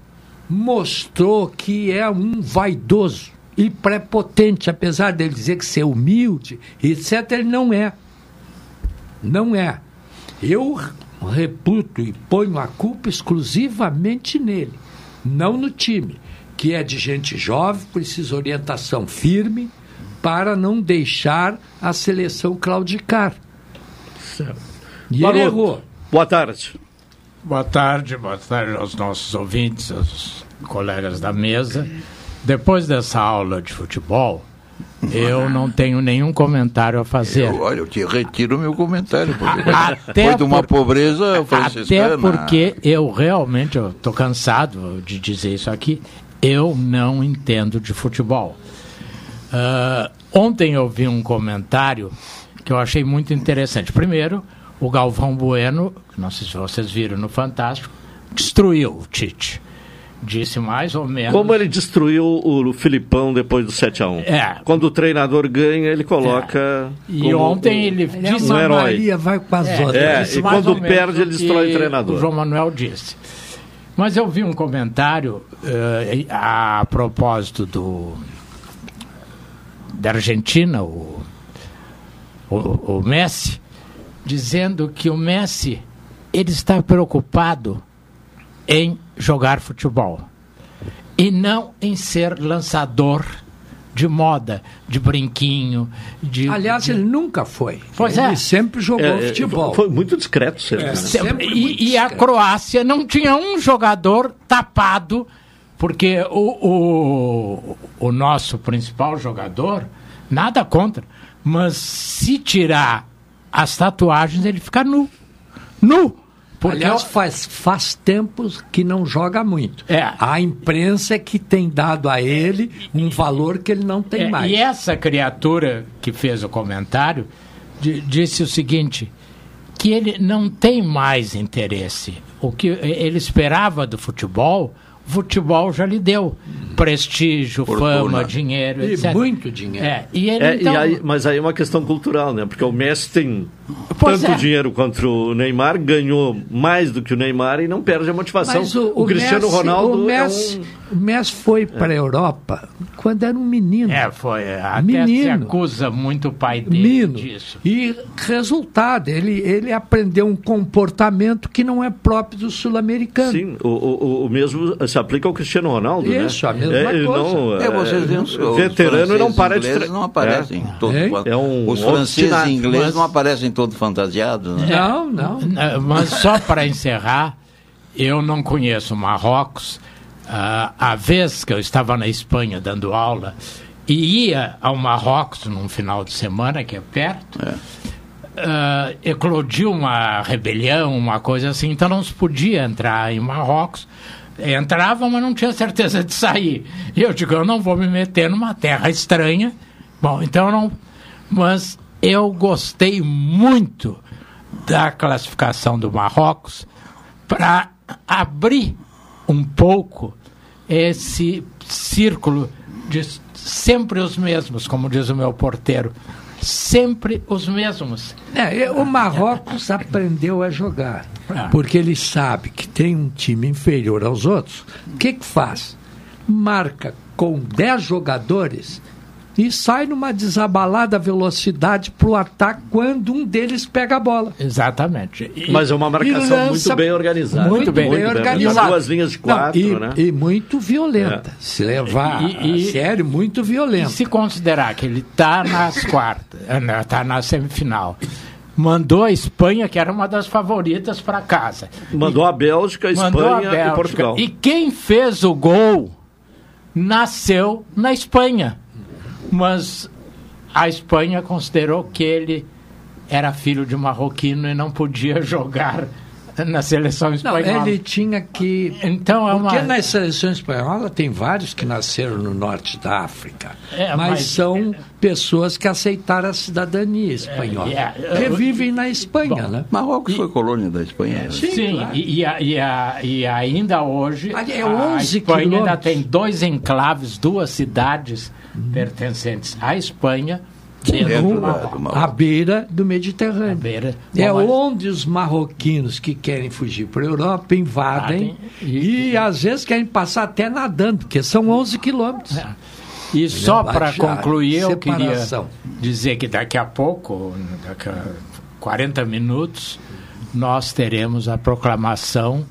mostrou que é um vaidoso e prepotente, apesar dele dizer que ser humilde, etc., ele não é. Não é. Eu reputo e ponho a culpa exclusivamente nele, não no time, que é de gente jovem, precisa orientação firme para não deixar a seleção claudicar. E ele Maroto, errou. Boa tarde. Boa tarde, boa tarde aos nossos ouvintes, aos colegas da mesa. Depois dessa aula de futebol, eu não tenho nenhum comentário a fazer. Eu, olha, eu te retiro meu comentário, porque Até foi de uma por- pobreza franciscana. Até porque eu realmente estou cansado de dizer isso aqui. Eu não entendo de futebol. Ah, ontem eu vi um comentário que eu achei muito interessante. Primeiro, o Galvão Bueno, que não sei se vocês viram no Fantástico, destruiu o Tite. Disse mais ou menos. Como ele destruiu o Filipão depois do 7x1. É. Quando o treinador ganha, ele coloca. E como ontem ele um disse herói. Maria vai com as É, outras. É, e mais quando ou menos perde, ele destrói o treinador. O João Manuel disse. Mas eu vi um comentário eh, a propósito do da Argentina, o, o, o Messi, dizendo que o Messi ele está preocupado em jogar futebol e não em ser lançador de moda, de brinquinho, de Aliás, de- ele nunca foi. Pois ele é. sempre jogou É, é, futebol. Foi muito discreto sempre. né? Sempre- e, e a Croácia não tinha um jogador tapado, porque o, o, o nosso principal jogador, nada contra, mas se tirar as tatuagens, ele fica nu. Nu! Porque Aliás, faz, faz tempos que não joga muito. É. A imprensa é que tem dado a ele um valor que ele não tem É, mais. E essa criatura que fez o comentário di- disse o seguinte: que ele não tem mais interesse. O que ele esperava do futebol, o futebol já lhe deu prestígio, Fortuna. fama, dinheiro, E etc. muito dinheiro. É, e ele É, então... e aí- mas aí é uma questão cultural, né? Porque o Messi tem Pois tanto é. dinheiro quanto o Neymar, ganhou mais do que o Neymar e não perde a motivação. Mas o, Cristiano Messi- Ronaldo o Messi, é um... o Messi foi para a Europa quando era um menino. É, foi. Até Menino. se acusa muito o pai dele Menino. disso. E resultado, ele, ele aprendeu um comportamento que não é próprio do sul-americano. Sim, o, o, o mesmo se aplica ao Cristiano Ronaldo, né? Isso, a mesma ele coisa. Não, É, vocês veem os- os veterano não franceses para de... tre- não aparecem É. todo É, é um Os franceses e ingleses mas- não aparecem todos fantasiados, né? Não, não. É, Mas só para encerrar, eu não conheço Marrocos. Ah, a vez que eu estava na Espanha dando aula e ia ao Marrocos num final de semana, que é perto, ah, eclodiu uma rebelião, uma coisa assim, então não se podia entrar em Marrocos. Entrava, mas não tinha certeza de sair. E eu digo, eu não vou me meter numa terra estranha. Bom, então eu não. Mas eu gostei muito da classificação do Marrocos para abrir um pouco esse círculo de sempre os mesmos, como diz o meu porteiro. Sempre os mesmos. É, o Marrocos aprendeu a jogar. Porque ele sabe que tem um time inferior aos outros. O que, que faz? Marca com 10 jogadores e sai numa desabalada velocidade para o ataque quando um deles pega a bola. Exatamente. Mas é uma marcação muito bem organizada. Muito, bem, Muito bem organizada. Duas linhas de Não, quatro, e, né? e muito violenta. É. Se levar E- e- a sério, muito violenta. E se considerar que ele está nas quartas, está na semifinal, mandou a Espanha, que era uma das favoritas, para casa. Mandou a Bélgica, a Mandou a Espanha e Bélgica. Portugal. E quem fez o gol nasceu na Espanha. Mas a Espanha considerou que ele era filho de marroquino e não podia jogar na seleção Não, espanhola. ele tinha que. Então é Porque uma. na seleção espanhola tem vários que nasceram no norte da África. É, mas, mas- são pessoas que aceitaram a cidadania espanhola. É, é, que vivem na Espanha, Bom, né? Marrocos foi colônia da Espanha. né? Sim, claro. e, e e e ainda hoje Ali é a 11 Espanha ainda tem dois enclaves, duas cidades pertencentes à Espanha dentro do à beira do Mediterrâneo. beira. É Bom, mas- onde os marroquinos que querem fugir para a Europa invadem e, às vezes querem passar até nadando, porque são 11 quilômetros. E só para concluir, eu queria dizer que daqui a pouco, daqui a 40 minutos, nós teremos a proclamação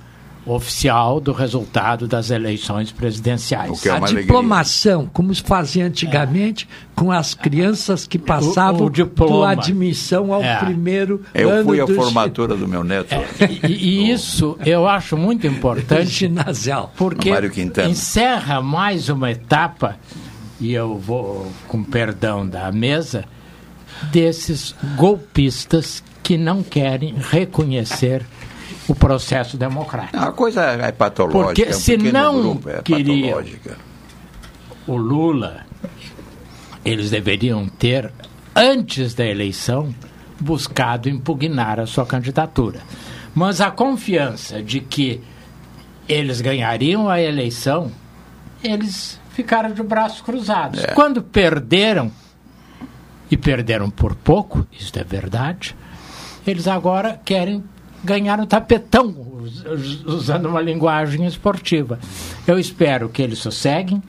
oficial do resultado das eleições presidenciais. é a uma alegria. diplomação, como se fazia antigamente, com as crianças que passavam o diploma. da admissão ao É. primeiro Eu ano fui à do formatura do meu neto. E, e isso eu acho muito importante, ginasial. porque Mário Quintana. encerra mais uma etapa, e eu vou, com perdão da mesa, desses golpistas que não querem reconhecer o processo democrático. A coisa é patológica. Porque um se pequeno não grupo, é patológica. o Lula, eles deveriam ter, antes da eleição, buscado impugnar a sua candidatura. Mas a confiança de que eles ganhariam a eleição, eles ficaram de braços cruzados. É. Quando perderam, e perderam por pouco, isso é verdade, eles agora querem ganhar o tapetão, us- us- usando uma linguagem esportiva. Eu espero que eles sosseguem,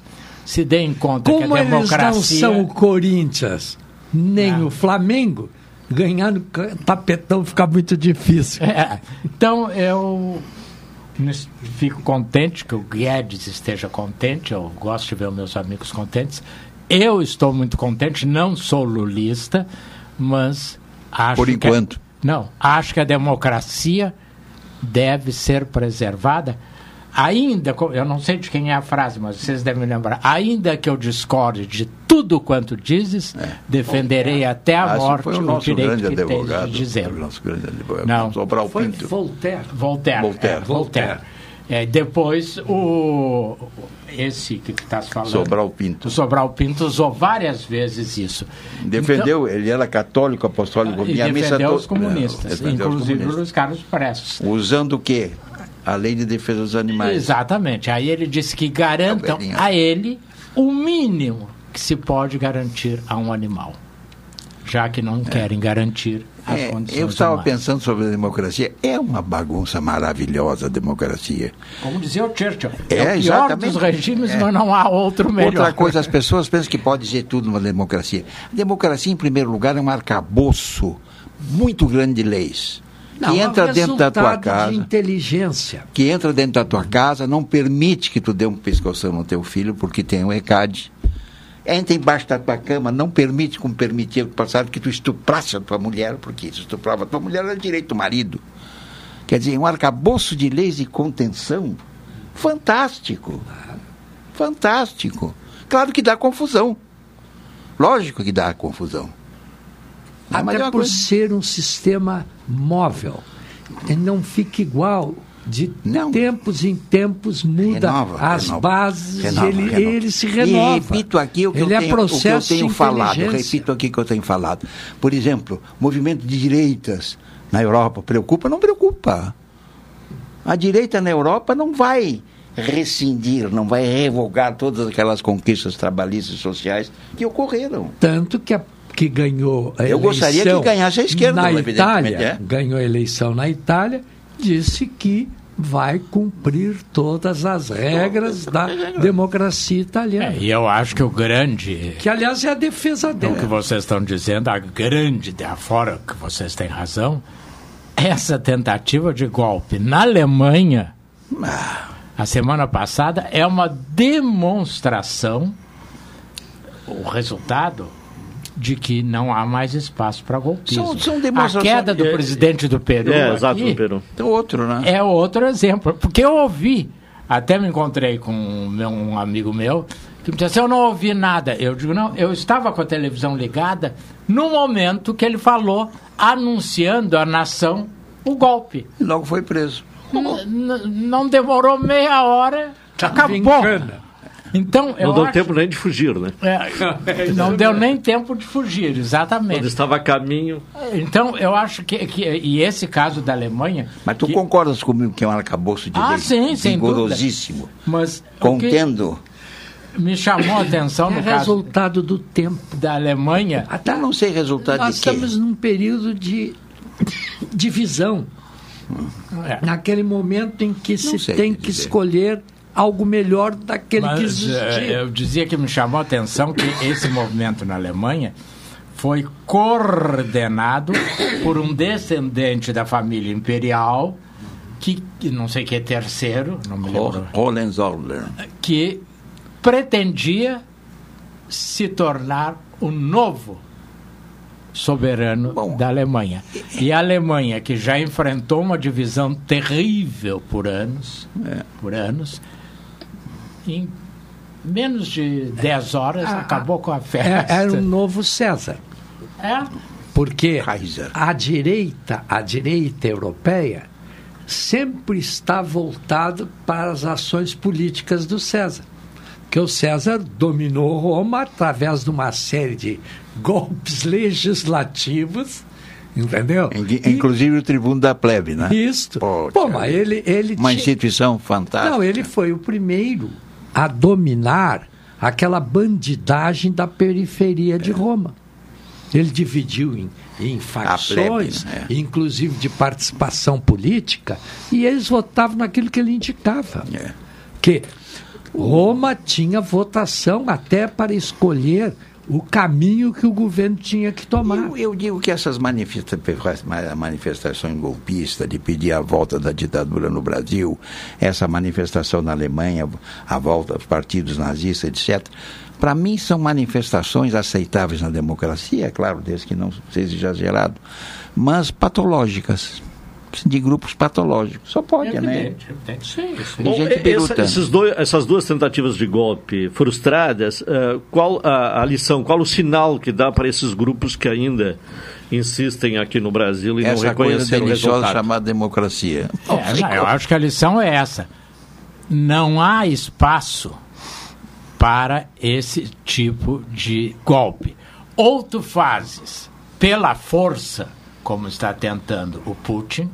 se deem conta Como que a eles não democracia... são o Corinthians, nem o Flamengo, ganhar no tapetão fica muito difícil. É, então eu fico contente que o Guedes esteja contente, eu gosto de ver os meus amigos contentes. Eu estou muito contente, não sou lulista, mas acho Por que- enquanto. Não, acho que a democracia deve ser preservada. Ainda, eu não sei de quem é a frase, mas vocês devem lembrar. Ainda que eu discorde de tudo quanto dizes, defenderei até a Ah, morte o o direito grande que tens de dizer. O nosso grande advogado. Não. Sobral Foi Pinto. Voltaire. Voltaire. Voltaire. é, Voltaire. É, depois o esse que está se falando. Sobral Pinto. O Sobral Pinto usou várias vezes isso. Defendeu, ele era católico, apostólico. Então, e Minha missa defendeu to- os comunistas, Não, defendeu os inclusive comunistas. Luiz Carlos Prestes. Usando o quê? A lei de defesa dos animais. Exatamente. Aí ele disse que garantam É velhinho. a ele o mínimo que se pode garantir a um animal, já que não querem garantir É, eu estava pensando sobre a democracia. É uma bagunça maravilhosa a democracia. Como dizia o Churchill, É, é, o pior exatamente. dos regimes, É. mas não há outro melhor. Outra coisa, as pessoas pensam que pode dizer tudo numa democracia. A democracia, em primeiro lugar, é um arcabouço muito grande de leis. Não, que entra dentro da tua casa. de inteligência. que entra dentro da tua casa, não permite que tu dê um pescoção no teu filho, porque tem um ECAD. Entra embaixo da tua cama, não permite, como permitia no passado, que tu estuprasse a tua mulher, porque se estuprava a tua mulher era direito do marido. Quer dizer, um arcabouço de leis de contenção fantástico. Fantástico. Claro que dá confusão. Lógico que dá confusão. Mas é Até por coisa- ser um sistema móvel. Não fica igual. De tempos em tempos muda Renova, as renova. bases, Renova, ele, ele se renova. E repito aqui o que, ele eu, é tenho, o que eu tenho falado. Repito aqui o que eu tenho falado. Por exemplo, movimento de direitas na Europa preocupa? Não preocupa. A direita na Europa não vai rescindir, não vai revogar todas aquelas conquistas trabalhistas e sociais que ocorreram. Tanto que, a- que ganhou a Eu gostaria eleição que ganhasse a esquerda, na Itália, é. ganhou a eleição na Itália, disse que vai cumprir todas as regras da democracia italiana. É, e eu acho que o grande Que, aliás, é a defesa o dela. que vocês estão dizendo, a grande, afora que vocês têm razão, essa tentativa de golpe na Alemanha, a semana passada, é uma demonstração, o resultado, de que não há mais espaço para golpismo. São- são a demonstrações- queda do É, presidente do Peru É, exato, aqui no Peru. Então, outro, né? é outro exemplo. Porque eu ouvi, até me encontrei com um meu- um amigo meu, que me disse assim, eu não ouvi nada. Eu digo, não, eu estava com a televisão ligada no momento que ele falou, anunciando à nação o golpe. E logo foi preso. N- não demorou meia hora, acabou. Gincana. Então, eu Não deu acho- tempo nem de fugir, né? é, não deu nem tempo de fugir, exatamente. Quando estava a caminho. Então, eu acho que, que e esse caso da Alemanha, Mas tu concordas comigo que é um arcabouço de Ah, lei sim, vigorosíssimo, mas que- contendo... me chamou a atenção no É caso resultado do tempo. da Alemanha. Até não sei resultado Nós de quê. estamos num período de divisão. É. Naquele momento em que se sei tem que que dizer. escolher algo melhor daquele que Mas, existia. eh, eu dizia que me chamou a atenção que esse movimento na Alemanha foi coordenado por um descendente da família imperial que, que não sei que é terceiro, não me lembro, Hohenzollern. que pretendia se tornar o novo soberano da Alemanha. E a Alemanha, que já enfrentou uma divisão terrível por anos, por anos, em menos de 10 horas Ah, acabou com a É- festa. Era um novo César. É? Porque Kaiser. a direita, a direita europeia, sempre está voltado para as ações políticas do César. Porque o César dominou Roma através de uma série de golpes legislativos, entendeu? In- Inclusive o tribuno da plebe, né? Isso. Pô, mas ele, ele Uma tinha- instituição fantástica. Não, ele foi o primeiro a dominar aquela bandidagem da periferia de Roma. Ele dividiu em, em facções, plebe, né? inclusive de participação política, e eles votavam naquilo que ele indicava. É. Que Roma tinha votação até para escolher o caminho que o governo tinha que tomar. Eu, eu digo que essas manifesta- manifestações golpistas de pedir a volta da ditadura no Brasil, essa manifestação na Alemanha, a volta dos partidos nazistas, etc., para mim são manifestações aceitáveis na democracia, é claro, desde que não seja exagerado, mas patológicas, de grupos patológicos. Só pode, né? Evidente, evidente. Sim, isso. Tem Bom, essa- esses dois- essas duas tentativas de golpe frustradas, eh, qual a, a lição, qual o sinal que dá para esses grupos que ainda insistem aqui no Brasil e não Essa coisa reconheceram o deliciosa resultado? chamada democracia. É, não, eu acho que a lição é essa. Não há espaço para esse tipo de golpe. Ou tu fazes pela força, como está tentando o Putin,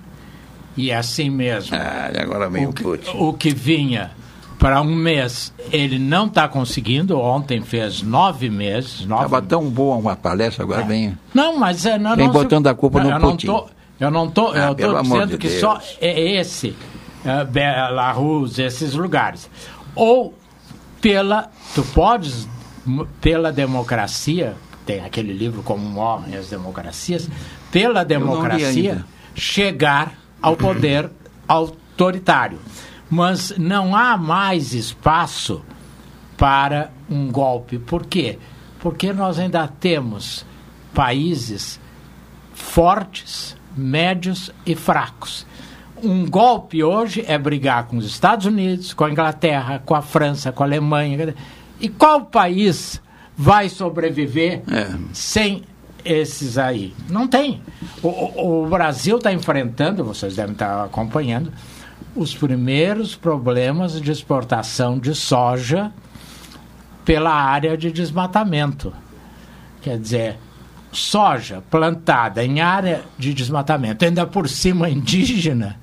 e é assim mesmo. Ah, agora vem o, que, Putin. o que vinha para um mês, ele não está conseguindo. Ontem fez nove meses. Nove... Estava tão boa uma palestra, agora É. vem. Não, mas é, não, Vem não botando a culpa no não Putin. tô- eu não tô, Ah, eu tô amor dizendo de que Deus. só é esse, é, Belarus, esses lugares. Ou pela, tu podes, pela democracia, tem aquele livro Como Morrem as Democracias, pela democracia chegar ao poder autoritário. Mas não há mais espaço para um golpe. Por quê? Porque nós ainda temos países fortes, médios e fracos. Um golpe hoje é brigar com os Estados Unidos, com a Inglaterra, com a França, com a Alemanha. E qual país vai sobreviver É. sem esses aí? Não tem. O, o- Brasil está enfrentando, vocês devem estar acompanhando, os primeiros problemas de exportação de soja pela área de desmatamento. Quer dizer, soja plantada em área de desmatamento, ainda por cima indígena,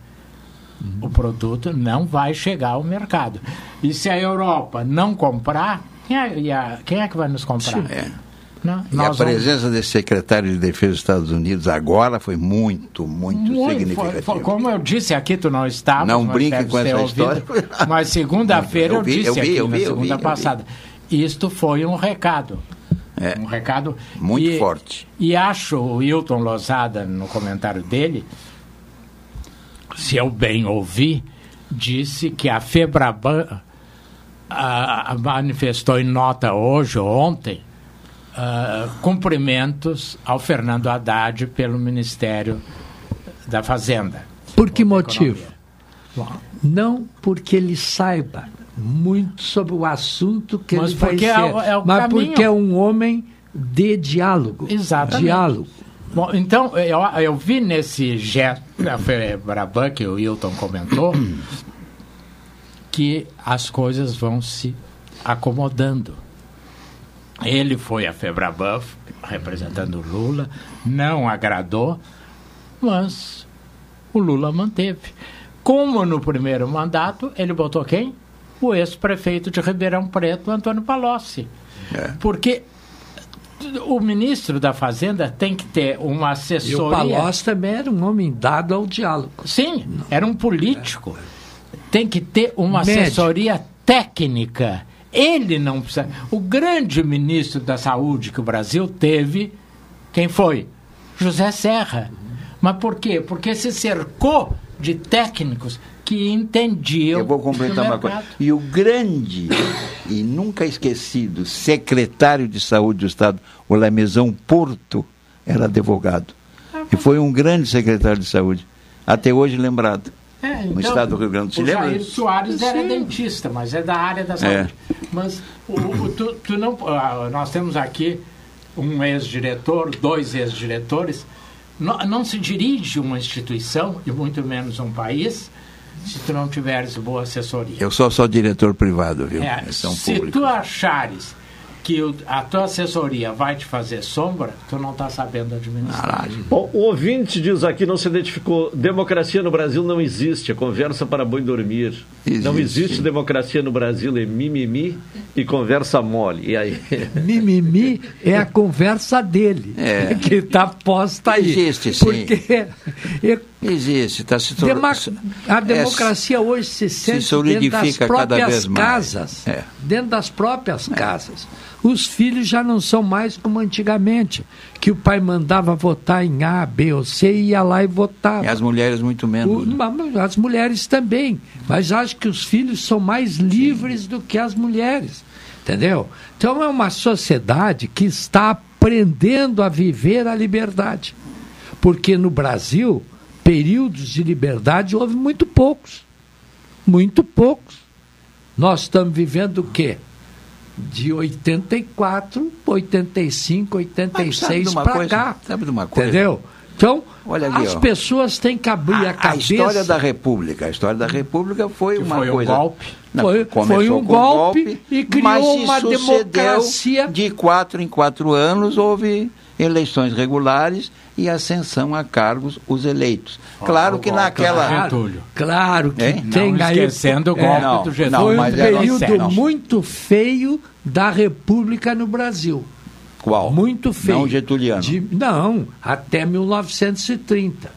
o produto não vai chegar ao mercado. E se a Europa não comprar, quem é, quem é que vai nos comprar? É. Não, E a nós vamos- presença desse secretário de Defesa dos Estados Unidos agora foi muito, muito, Muito, significativa. foi- como eu disse aqui, tu não estava. Não brinque com essa história. Mas segunda-feira eu, Eu disse eu vi, aqui eu na vi, eu vi, segunda vi. passada. Isto foi um recado. É. Um recado Muito e- forte. E acho o Hilton Lozada, no comentário dele, se eu bem ouvi, disse que a Febraban ah, ah, manifestou em nota hoje ou ontem ah, cumprimentos ao Fernando Haddad pelo Ministério da Fazenda. Por que motivo? Não porque ele saiba muito sobre o assunto que Mas ele vai porque ser, é é mas caminho. porque é um homem de diálogo. Exatamente. Diálogo. Bom, então, eu, eu vi nesse gesto da Febraban, que o Hilton comentou, que as coisas vão se acomodando. Ele foi a Febraban, representando o Lula, não agradou, mas o Lula manteve. Como no primeiro mandato, ele botou quem? O ex-prefeito de Ribeirão Preto, Antônio Palocci. Porque o ministro da Fazenda tem que ter uma E assessoria. o Palocci também era um homem dado ao diálogo. Sim, era um político. Tem que ter uma Médico. assessoria técnica. Ele não precisa. O grande ministro da Saúde que o Brasil teve, quem foi? José Serra. Mas por quê? Porque se cercou de técnicos que entendiam. Eu vou completar uma coisa. E o grande e nunca esquecido secretário de saúde do Estado, o Lamezão Porto, era advogado. E foi um grande secretário de saúde. Até hoje lembrado. É, no estado do Rio Grande do Sul. O Lembra? Jair Soares era Sim. dentista, mas é da área da saúde. Mas o, o- tu, tu não, ah, nós temos aqui um ex-diretor, dois ex-diretores. Não, não se dirige uma instituição, e muito menos um país, se tu não tiveres boa assessoria. Eu sou só diretor privado, viu? É, se público. tu achares que o- a tua assessoria vai te fazer sombra, tu não está sabendo administrar. Bom, o ouvinte diz aqui, não se identificou, democracia no Brasil não existe, é conversa para boi dormir. Não existe democracia no Brasil, é mimimi e conversa mole. E aí? Mimimi é a conversa dele, É. que está posta aí. Existe, sim. Porque Existe, está se tor- Dema- a é, democracia hoje se sente dentro das próprias vez mais. casas. É. Dentro das próprias casas. Os filhos já não são mais como antigamente, que o pai mandava votar em A, B ou C e ia lá e votava. E as mulheres muito menos. O- mas as mulheres também. Mas acho que os filhos são mais livres do que as mulheres. Entendeu? Então é uma sociedade que está aprendendo a viver a liberdade. Porque no Brasil, períodos de liberdade houve muito poucos. Muito poucos. Nós estamos vivendo o quê? De 84, 85, Mas sabe 86 de uma para cá. Sabe de uma coisa? Entendeu? Então, aqui, as ó. pessoas têm que abrir a, A cabeça. história da República. A história da República foi uma foi um coisa. golpe. Não, Foi- começou foi um com golpe e criou uma democracia. De quatro em quatro anos houve eleições regulares e ascensão a cargos os eleitos. Claro que naquela. Claro, claro que Hein? tem Não aí. esquecendo o golpe É, não, do Getúlio. Foi um era- período não. muito feio da República no Brasil. Qual? Muito feio. Não getuliano. De- não, até 1930.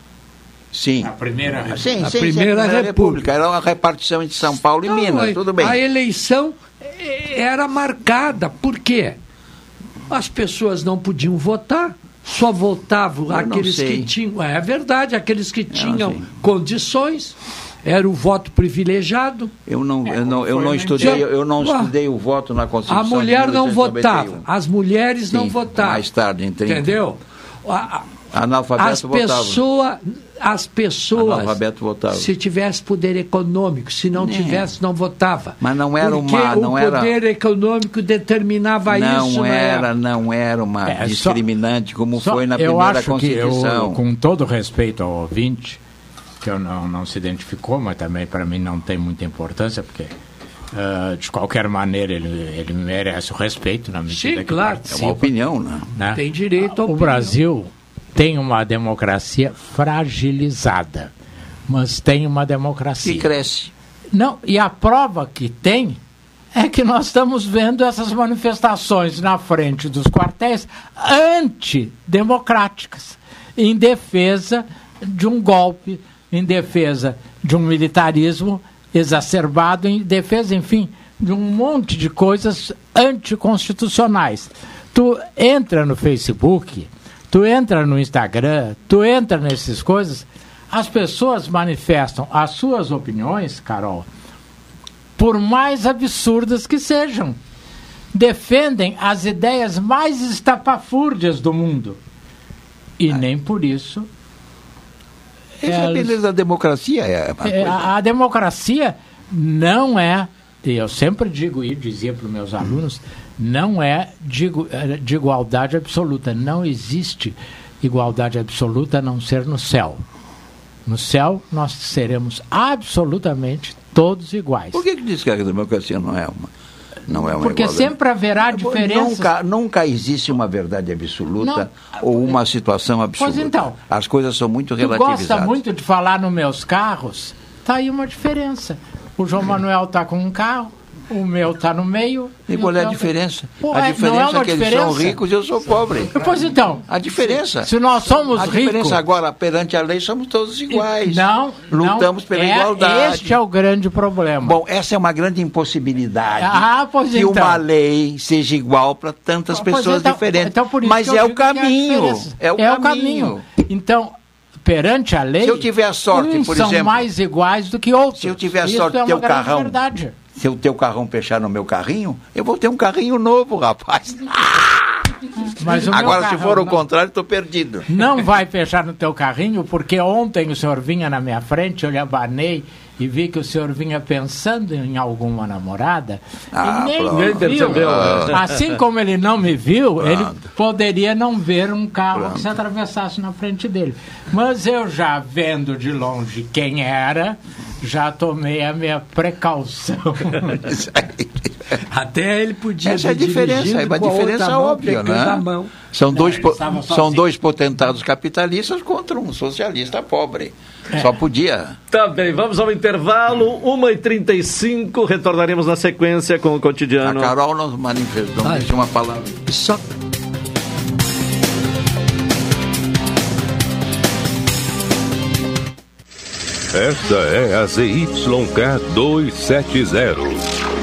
Sim. A primeira Sim, A sim, sim, a Primeira República. Era uma repartição entre São Paulo e Não, Minas, a- tudo bem. A eleição eh, era marcada. Por quê? As pessoas não podiam votar. Só votavam não aqueles que tinham. É verdade, aqueles que não tinham condições. Era o voto privilegiado. Eu não, eu não, eu foi não estudei, eu não estudei o voto na Constituição. A mulher de não 1991. votava. As mulheres não Sim, votavam. Mais tarde, em 30. Entendeu? A- Analfabeto as votava. pessoas as pessoas Analfabeto votava. se tivesse poder econômico se não É. tivesse não votava Mas não era porque uma- não o era- poder econômico determinava não isso na era, não era uma É, só- discriminante como Só- foi na eu primeira que eu, Constituição. com todo respeito ao ouvinte, que eu não, não se identificou, mas também para mim não tem muita importância, porque ah, de qualquer maneira ele, ele merece o respeito na medida Sim, que claro. É uma opinião, né? né? tem direito ao O Brasil tem uma democracia fragilizada, mas tem uma democracia. E cresce. Não, e a prova que tem é que nós estamos vendo essas manifestações na frente dos quartéis antidemocráticas, em defesa de um golpe, em defesa de um militarismo exacerbado, em defesa, enfim, de um monte de coisas anticonstitucionais. Tu entra no Facebook, tu entra no Instagram, tu entra nessas coisas, as pessoas manifestam as suas opiniões, Carol, por mais absurdas que sejam. Defendem as ideias mais estapafúrdias do mundo. E nem por isso. Essa é a beleza da democracia. É é, coisa- a, a democracia não é, eu sempre digo e dizia para os meus alunos, não é de, eh, de igualdade absoluta. Não existe igualdade absoluta a não ser no céu. No céu nós seremos absolutamente todos iguais. Por que, que diz que a democracia não é uma, não é uma Porque igualdade? sempre haverá diferenças. Nunca, nunca existe uma verdade absoluta ou uma situação absoluta. Pois então. As coisas são muito relativizadas. gosta muito de falar nos meus carros? Tá aí uma diferença. O João Manuel tá com um carro, o meu tá no meio. E qual é a teu- diferença? Pô, a é- diferença não é é, que eles são diferença? ricos e eu sou pobre. Pois então. A diferença. Se nós somos a ricos. diferença agora, perante a lei, somos todos iguais. Não. Lutamos não, pela é- igualdade. Este é o grande problema. Bom, essa é uma grande impossibilidade. Ah, pois que então. uma lei seja igual para tantas Pois pessoas então- diferentes. então por isso Mas eu é o caminho. diferença. É o é o caminho. caminho. Então, perante a lei. Se eu tiver a sorte, por são exemplo- mais iguais do que outros. Se eu tiver a sorte é de ter grande carrão, verdade. Se o carrão fechar no meu carrinho, eu vou ter um carrinho novo, rapaz. Meu Agora, se for o não- contrário, estou perdido. Não vai fechar no teu carrinho, porque ontem o senhor vinha na minha frente, eu lhe abanei e vi que o senhor vinha pensando em alguma namorada. Ah, e nem me viu. percebeu, né? Assim como ele não me viu, ele Pronto. poderia não ver um carro Pronto. que se atravessasse na frente dele. Mas eu já vendo de longe quem era, já tomei a minha precaução. Até ele podia Essa é a diferença, é uma a diferença mão, óbvia, a né? mão. São, dois, po- estava são dois potentados capitalistas contra um socialista pobre. Só podia. Tá bem, vamos ao intervalo, 1h35, retornaremos na sequência com o A cotidiano. Carol nos manifestou, não disse uma palavra. Só Esta é a ZYK 270,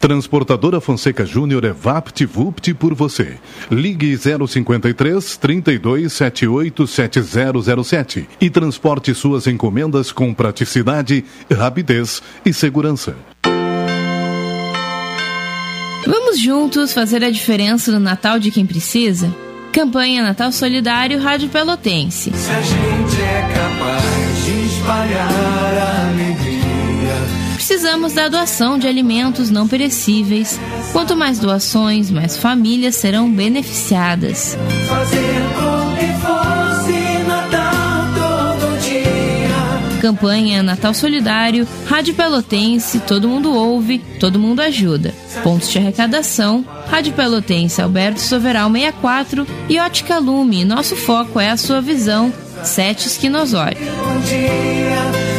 Transportadora Fonseca Júnior é VaptVupt por você. Ligue 053 32 78 7007 e transporte suas encomendas com praticidade, rapidez e segurança. Vamos juntos fazer a diferença no Natal de quem precisa? Campanha Natal Solidário Rádio Pelotense. Se a gente é capaz de espalhar. Precisamos da doação de alimentos não perecíveis. Quanto mais doações, mais famílias serão beneficiadas. Campanha Natal Solidário, Rádio Pelotense, todo mundo ouve, todo mundo ajuda. Pontos de arrecadação, Rádio Pelotense Alberto Soveral 64 e Ótica Lume. Nosso foco é a sua visão. Sete Esquinosório. Um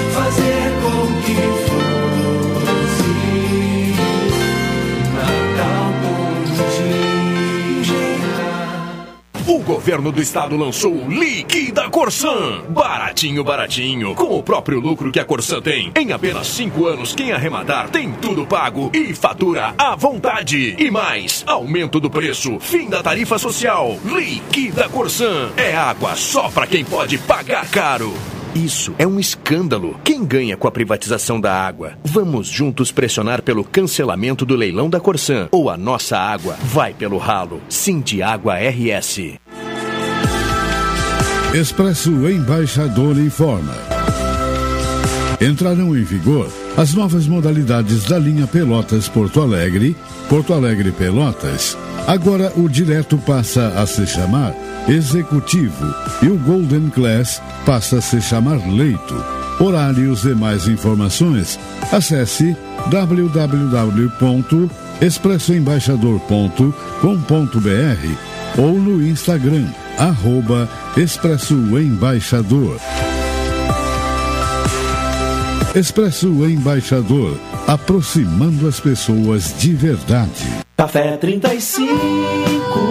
O governo do estado lançou o Liquida Corsan. Baratinho, baratinho. Com o próprio lucro que a Corsan tem. Em apenas cinco anos, quem arrematar tem tudo pago e fatura à vontade. E mais, aumento do preço, fim da tarifa social. Liquida Corsan. É água só pra quem pode pagar caro. Isso é um escândalo. Quem ganha com a privatização da água? Vamos juntos pressionar pelo cancelamento do leilão da Corsan. Ou a nossa água vai pelo ralo. De Água RS. Expresso Embaixador informa. Entrarão em vigor as novas modalidades da linha Pelotas Porto Alegre, Porto Alegre Pelotas. Agora o direto passa a se chamar Executivo e o Golden Class passa a se chamar Leito. Horários e mais informações, acesse www.expressoembaixador.com.br ou no Instagram, arroba Expresso Embaixador. Expresso Embaixador, aproximando as pessoas de verdade. Café 35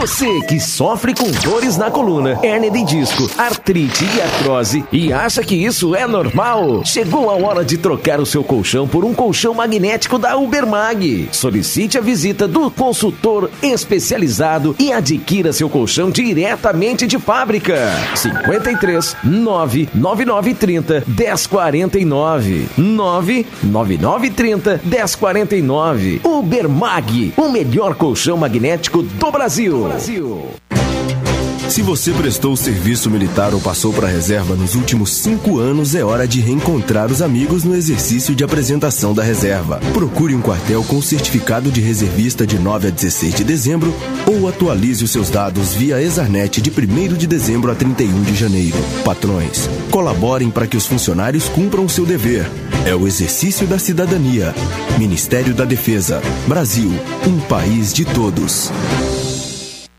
Você que sofre com dores na coluna, hernia de disco, artrite e artrose e acha que isso é normal? Chegou a hora de trocar o seu colchão por um colchão magnético da Ubermag. Solicite a visita do consultor especializado e adquira seu colchão diretamente de fábrica. 53 99930 1049 99930 1049 Ubermag, o melhor colchão magnético do Brasil. Se Se você prestou serviço militar ou passou para a reserva nos últimos cinco anos, é hora de reencontrar os amigos no exercício de apresentação da reserva. Procure um quartel com certificado de reservista de 9 a 16 de dezembro ou atualize os seus dados via Exarnet de 1 de dezembro a 31 de janeiro. Patrões, colaborem para que os funcionários cumpram o seu dever. É o exercício da cidadania. Ministério da Defesa. Brasil, um país de todos.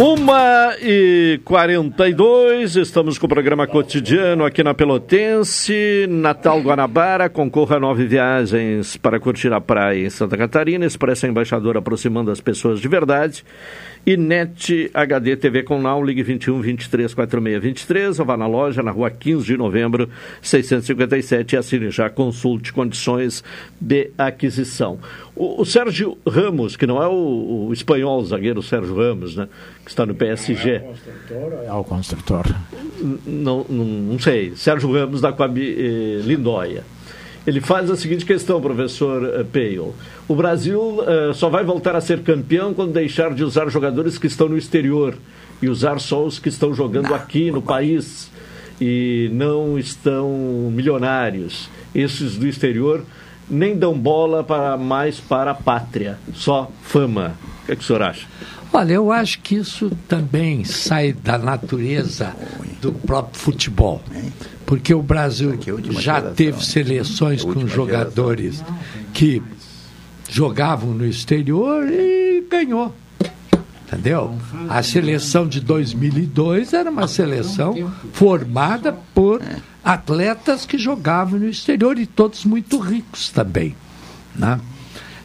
Uma e 42, estamos com o programa cotidiano aqui na Pelotense, Natal Guanabara, concorra a nove viagens para curtir a praia em Santa Catarina, Expressa Embaixador aproximando as pessoas de verdade, e NET HD TV com Now, ligue 21 23 46 23, ou vá na loja na rua 15 de novembro, 657 e assine já, consulte condições de aquisição. O, o Sérgio Ramos, que não é o, o espanhol, o zagueiro Sérgio Ramos, né, que está no PSG. É o construtor. Não, não, não sei. Sérgio Ramos da Coab eh, Lindóia. Ele faz a seguinte questão, professor eh, Peio. O Brasil eh, só vai voltar a ser campeão quando deixar de usar jogadores que estão no exterior e usar só os que estão jogando aqui no país e não estão milionários. Esses do exterior nem dão bola para mais para a pátria, só fama. O que, é que o senhor acha? Olha, eu acho que isso também sai da natureza do próprio futebol. Porque o Brasil já teve seleções com jogadores que jogavam no exterior e ganhou. Entendeu? A seleção de 2002 era uma seleção formada por atletas que jogavam no exterior e todos muito ricos também. Né?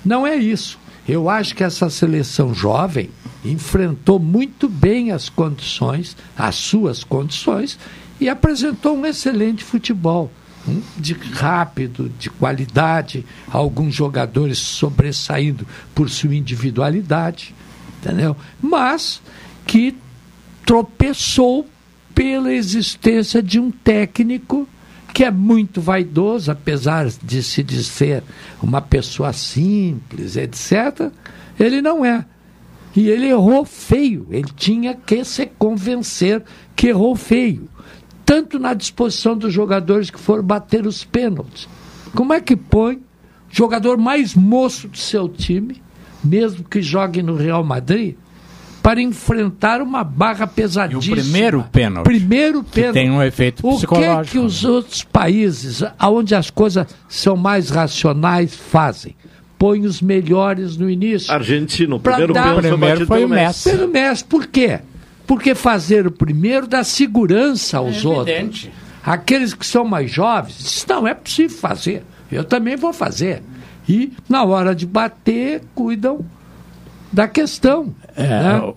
Não é isso. Eu acho que essa seleção jovem enfrentou muito bem as condições, as suas condições, e apresentou um excelente futebol. um De rápido, de qualidade, alguns jogadores sobressaindo por sua individualidade, entendeu? Mas que tropeçou pela existência de um técnico que é muito vaidoso, apesar de se dizer uma pessoa simples, etc., ele não é. E ele errou feio. Ele tinha que se convencer que errou feio. Tanto na disposição dos jogadores que foram bater os pênaltis. Como é que põe o jogador mais moço do seu time, mesmo que jogue no Real Madrid, para enfrentar uma barra pesadíssima? E o primeiro pênalti. Primeiro que pênalti. tem um efeito O que é psicológico. que os outros países, onde as coisas são mais racionais, fazem? Põe os melhores no início. Argentina, o primeiro pênalti foi foi o Messi. Pelo Messi, por quê? Porque fazer o primeiro dá segurança aos É outros. Aqueles que são mais jovens, dizem, não, é possível fazer. Eu também vou fazer. E, na hora de bater, cuidam da questão. né?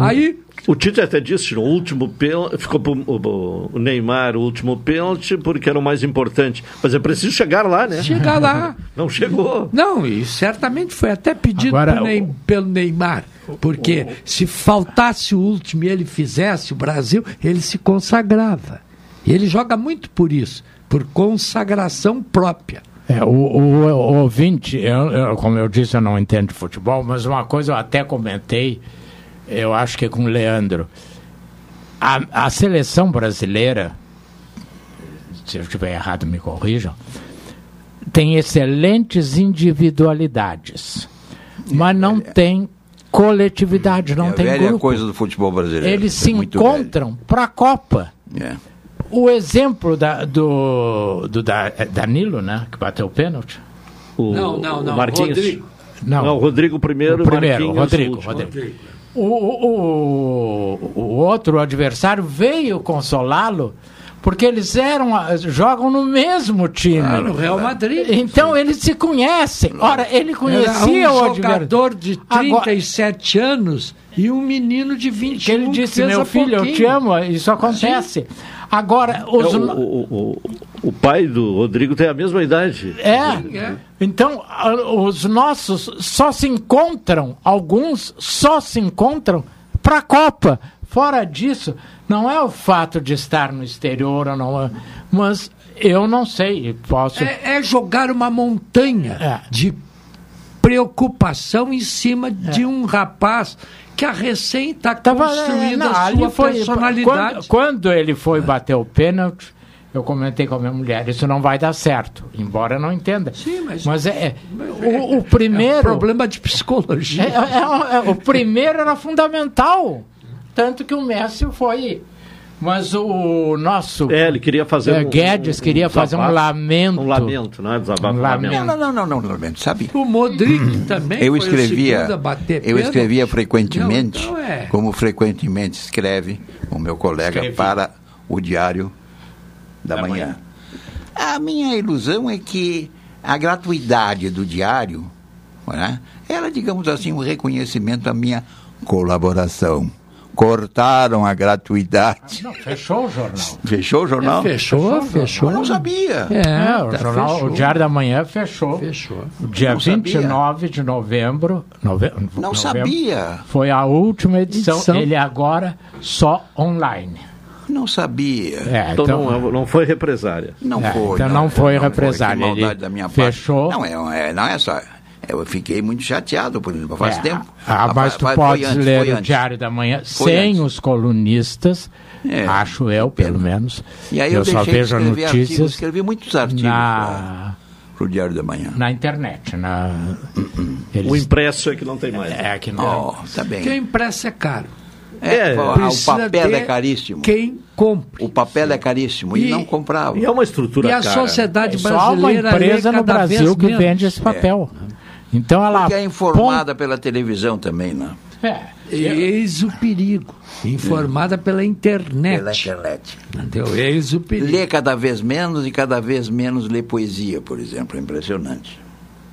Aí, O Tite até disse no último pênalti, ficou pro, o, o Neymar o último pênalti porque era o mais importante. Mas é preciso chegar lá, né? chegar lá. Não chegou. Não, e certamente foi até pedido Agora, pro Ney- pelo Neymar. Porque se faltasse o último e ele fizesse o Brasil, ele se consagrava. E ele joga muito por isso, por consagração própria. É, o, o- o ouvinte, eu- eu- como eu disse, eu não entendo de futebol, mas uma coisa eu até comentei eu acho que com o Leandro. A, a seleção brasileira, se eu estiver errado, me corrijam, tem excelentes individualidades, mas não tem coletividade, não é a tem velha grupo. coisa do futebol brasileiro. Eles É se encontram para a Copa. É. O exemplo da- do, do da- é Danilo, né, que bateu o pênalti. O, Não, não, não, o Marquinhos. Rodrigo. Não. Não, o Rodrigo primeiro, O primeiro, Marquinhos Rodrigo, o último. Rodrigo. O, o, o, o outro adversário veio consolá-lo porque eles eram ah, jogam no mesmo time. Ah, no Real Madrid. Então eles se conhecem. Ora, ele conhecia Era o um adversário. jogador de Agora- 37 anos e um menino de 21 que ele disse, meu filho, eu pouquinho." te amo, isso acontece. Agora, os, É, o, o, o, o pai do Rodrigo tem a mesma idade. É. Então, a- os nossos só se encontram, alguns só se encontram para a Copa. Fora disso, não é o fato de estar no exterior ou não, é- mas eu não sei, posso. É, é jogar uma montanha de preocupação em cima de um rapaz que a recém está construindo É, não, a sua foi- personalidade. Quando, quando ele foi bater o pênalti, eu comentei com a minha mulher, isso não vai dar certo, embora não entenda. Sim, mas- é, é, o, o primeiro. É um problema de psicologia. É, é, é, o primeiro era fundamental. Tanto que o Messi foi. Mas o nosso. É, ele queria fazer é, um- Guedes um queria fazer um desabafo. lamento. Um lamento, não é desabafo, Um lamento. Não, não, não, não, não, lamento, sabe? O Modric também Eu escrevia, eu pênalti. escrevia frequentemente, Não, então é. como frequentemente escreve o meu colega Escrevi. para o Diário da, manhã. A minha ilusão é que a gratuidade do diário, né, era, digamos assim, um reconhecimento da minha colaboração. Cortaram a gratuidade. Não, fechou o jornal. Fechou o jornal? É, fechou, fechou. Eu não sabia. É, o, tá, jornal, fechou. o Diário da Manhã fechou. Fechou. O dia Não sabia. 29 de novembro. nove- Não novembro, sabia. Foi a última edição. Edição. Ele agora só online. Não sabia. É, Então, então, não, não foi represária. Não É, foi. então não foi represália, que maldade ele da minha fechou. parte. Não, é, é, não é só. Eu fiquei muito chateado por isso, faz É, tempo. Ah, mas tu antes, ler o. Diário da Manhã Foi sem antes. os colunistas, É, acho eu, pelo menos. E aí eu, eu só deixei de vejo escrever artigos, notícias escrevi muitos artigos na, para o Diário da Manhã. na internet. Na, O impresso é que não tem mais. É, que não. Oh, tá bem. Porque o impresso é caro. É, o- o papel é caríssimo. Quem compra. O papel é caríssimo e, E- não comprava. E é uma estrutura E a cara. sociedade É só uma brasileira empresa no Brasil que menos. vende esse papel. Então ela. Porque é informada pela televisão também, né? É, Eis o perigo. Informada pela internet. Pela internet. Entendeu? Eis o perigo. Lê cada vez menos e cada vez menos lê poesia, por exemplo. É impressionante.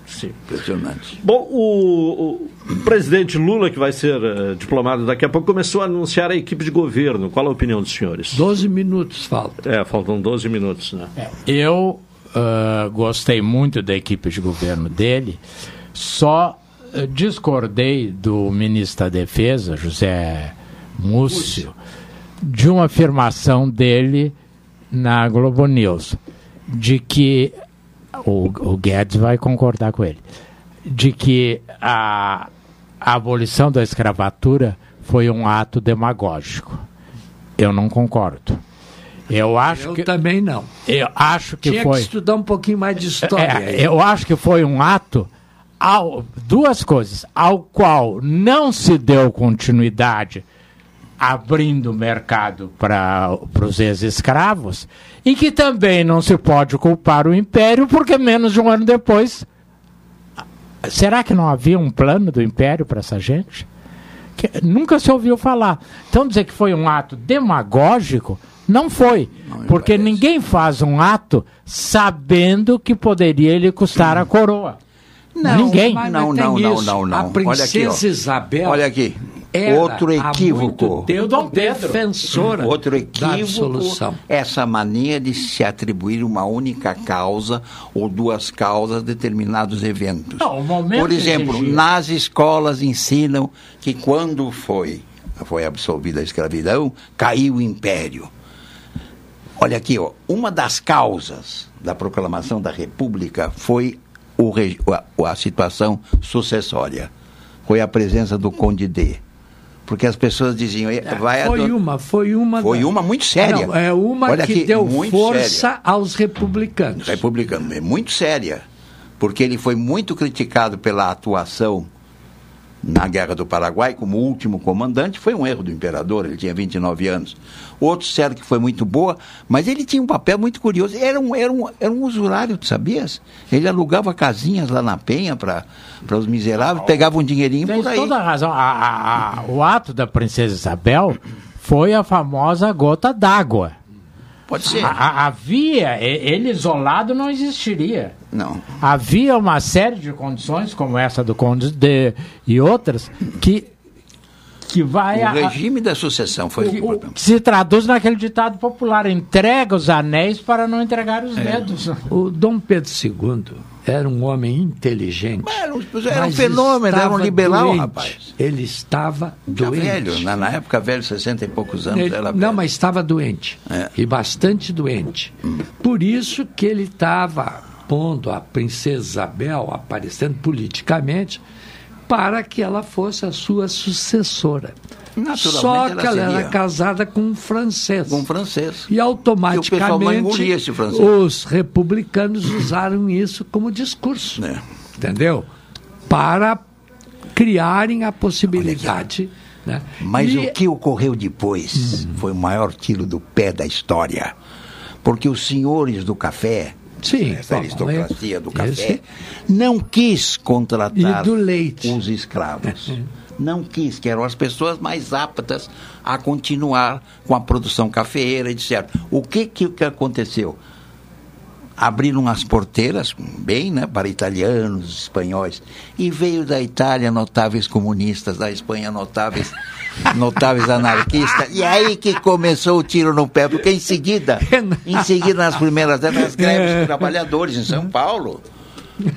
Sim. Impressionante. Bom, o, o presidente Lula, que vai ser eh, diplomado daqui a pouco, começou a anunciar a equipe de governo. Qual a opinião dos senhores? 12 minutos faltam. É, faltam 12 minutos, né? Eu ah, gostei muito da equipe de governo dele, só ah, discordei do ministro da Defesa, José Múcio, de uma afirmação dele na Globo News, de que o, o Guedes vai concordar com ele, de que a, a abolição da escravatura foi um ato demagógico. Eu não concordo. Eu acho Eu que também não. eu acho que Tinha foi. que estudar um pouquinho mais de história. É, eu acho que foi um ato. Ao, duas coisas. Ao qual não se deu continuidade abrindo o mercado para os ex-escravos e que também não se pode culpar o Império porque menos de um ano depois. Será que não havia um plano do Império para essa gente? Que nunca se ouviu falar. Então dizer que foi um ato demagógico, não foi. porque ninguém faz um ato sabendo que poderia lhe custar a coroa. Ninguém. mas Não, tem não, não, isso. não, não. A Olha princesa aqui. Isabel. Olha aqui. era Outro equívoco. tempo Dom Pedro. defensora Outro da equívoco, essa mania de se atribuir uma única causa ou duas causas a determinados eventos. Não, o momento Por exemplo, nas escolas ensinam que quando foi, foi absolvida a escravidão, caiu o império. Olha aqui, ó, uma das causas da proclamação da República foi o a, a situação sucessória. Foi a presença do Conde D. Porque as pessoas diziam, "Eh, vai Foi ador- uma, foi uma. Foi uma muito séria. Não, é uma Olha que aqui, deu força séria. aos republicanos. republicano, é muito séria, porque ele foi muito criticado pela atuação na Guerra do Paraguai como último comandante, foi um erro do imperador, ele tinha 29 anos. Outros disseram que foi muito boa, mas ele tinha um papel muito curioso, era um, era um, era um usurário, tu sabias? Ele alugava casinhas lá na Penha para os miseráveis, pegava um dinheirinho Tem por aí. toda a razão. A- a- a- o ato da princesa Isabel foi a famosa gota d'água. Pode ser. A- a- havia, e- ele isolado não existiria. Não. Havia uma série de condições, como essa do Conde de, e outras, que, que vai. O a- a- regime da sucessão foi o- o- que se traduz naquele ditado popular: entrega os anéis para não entregar os É. dedos. O Dom Pedro II era um homem inteligente. Era um, era um mas fenômeno, era um liberal, doente. rapaz. Ele estava doente. velho, na, na época velho, 60 e poucos anos, Ele- era não, mas estava doente. É. E bastante doente. Por isso que ele estava pondo a princesa Isabel, aparecendo politicamente, para que ela fosse a sua sucessora. Só ela que ela seria. era casada com um francês. Com um francês. E automaticamente esse francês. os republicanos usaram isso como discurso. É. Entendeu? Para criarem a possibilidade. Né? Mas E- o que ocorreu depois foi o maior tiro do pé da história. Porque os senhores do café, Sim, essa bom, aristocracia do café, esse- não quis contratar os escravos. Não quis, que eram as pessoas mais aptas a continuar com a produção cafeeira, etc. O que, que aconteceu? Abriram as porteiras, bem, né, para italianos, espanhóis, e veio da Itália notáveis comunistas, da Espanha notáveis, notáveis anarquistas, e aí que começou o tiro no pé, porque em seguida, em seguida nas primeiras décadas, as greves de trabalhadores em São Paulo,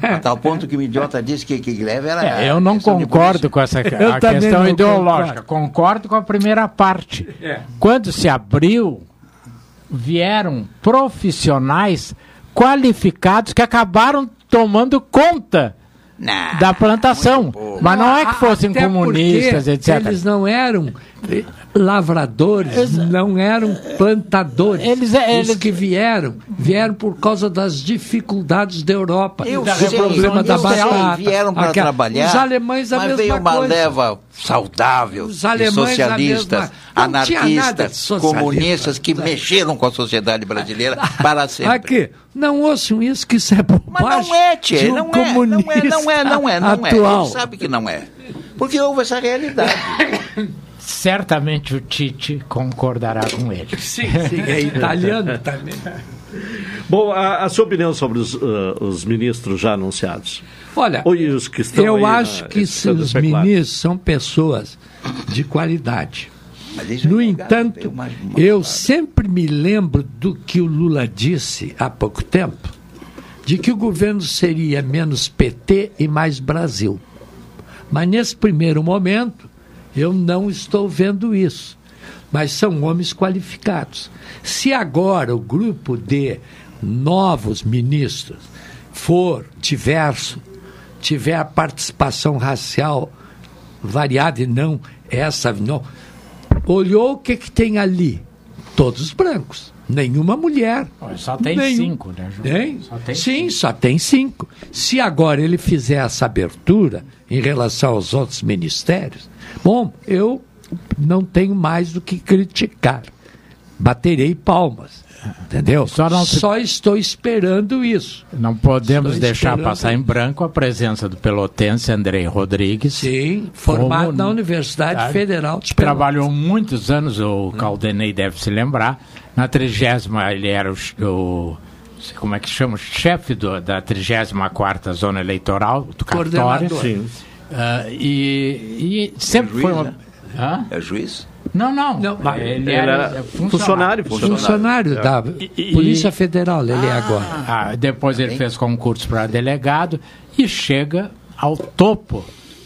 a tal ponto que o idiota disse que, que greve era... É, eu não concordo com essa a questão ideológica. Concordo. com a primeira parte. É. Quando se abriu, vieram profissionais qualificados que acabaram tomando conta Nah, da plantação. Mas não é que fossem comunistas, etc. Eles não eram lavradores, não eram plantadores. Eles- eles- Os que vieram, vieram por causa das dificuldades da Europa. Eu da sei, problema da eu sei, batata. vieram para trabalhar, Os alemães a mas mesma veio uma coisa. leva saudável Os alemães socialistas, não anarquistas, comunistas que mexeram com a sociedade brasileira para sempre. Aqui, não ouçam isso, que isso é bobagem. Mas não é, Tchê, um não é, não é, não é, não é, não é. atual. Ele sabe que não é. Porque houve essa realidade. Certamente o Tite concordará com ele. Sim, sim, é italiano também. Bom, a, a sua opinião sobre os, ah, os ministros já anunciados? Olha, Ou os que estão eu aí na- acho que os ministros são pessoas de qualidade. No entanto, eu sempre me lembro do que o Lula disse há pouco tempo, de que o governo seria menos PT e mais Brasil. Mas nesse primeiro momento, eu não estou vendo isso. Mas são homens qualificados. Se agora o grupo de novos ministros for diverso, tiver participação racial variada e não essa, não. Olhou o que, que tem ali? Todos brancos. Nenhuma mulher. Só tem Nenhum. cinco, né, João? Tem? Só tem Sim, só tem cinco. Se agora ele fizer essa abertura em relação aos outros ministérios, bom, eu não tenho mais do que criticar. Baterei palmas. Entendeu? Só não se- Só estou esperando isso. Não podemos Estou deixar esperando. passar em branco a presença do pelotense Andrei Rodrigues. Sim, formado como- na Universidade Ah, Federal de Pelotas. Trabalhou muitos anos, o Caldenei deve se lembrar. Na trigésima, ele era o, o- como é que chama? O chefe do- da 34ª Zona Eleitoral, do Cartório. Sim. Ah, e, e sempre juiz, foi uma... né? Hã? É juiz? Não, não. Não, ele, ele era, era funcionário. funcionário, Funcionário É. da E- Polícia Federal, ele é agora. Ah, depois ele fez concurso para delegado e chega ao topo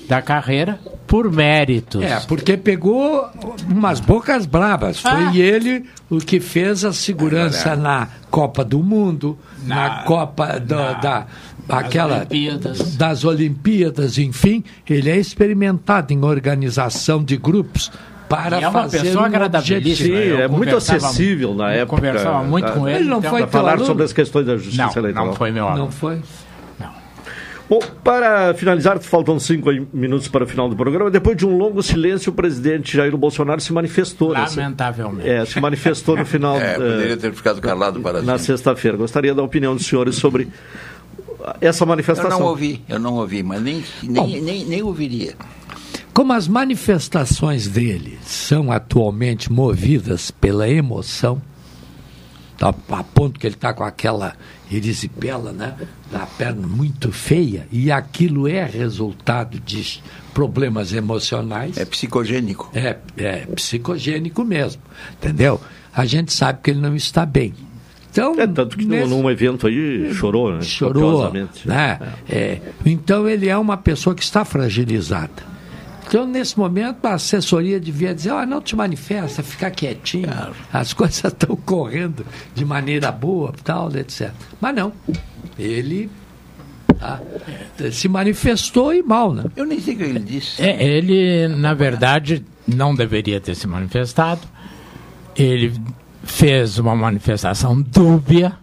da carreira por méritos. É, porque pegou umas bocas bravas. Foi Ah. ele o que fez a segurança É verdade. na Copa do Mundo, na, Copa da, da aquela Olimpíadas. das Olimpíadas, enfim, ele é experimentado em organização de grupos para E é uma fazer pessoa um agradabilíssima. objetivo. Sim, Eu é muito conversava- acessível na eu época. conversava muito tá? com ele, Ele não então, foi falar aluno? sobre as questões da justiça Não, eleitoral. não foi meu aluno. Não foi? Bom, para finalizar, faltam cinco minutos para o final do programa. Depois de um longo silêncio, o presidente Jair Bolsonaro se manifestou. nessa- Lamentavelmente. É, se manifestou no final. É, eh, poderia ter ficado calado para na sexta-feira. Gostaria da opinião dos senhores sobre essa Eu manifestação. não ouvi, eu não ouvi, mas nem, nem, nem, nem ouviria. Como as manifestações dele são atualmente movidas pela emoção, tá, a ponto que ele está com aquela erisipela, né, da perna muito feia, e aquilo é resultado de problemas emocionais. É psicogênico. É, é psicogênico mesmo, entendeu? A gente sabe que ele não está bem. Então, É, tanto que nesse- num evento aí chorou, né? chorou, né? É, então ele é uma pessoa que está fragilizada. Então, nesse momento, a assessoria devia dizer, ah, não te manifesta, fica quietinho, as coisas estão correndo de maneira boa, tal, etc. Mas não, ele tá, se manifestou e mal, né? Eu nem sei o que ele disse. É, ele, na verdade, não deveria ter se manifestado. Ele fez uma manifestação dúbia.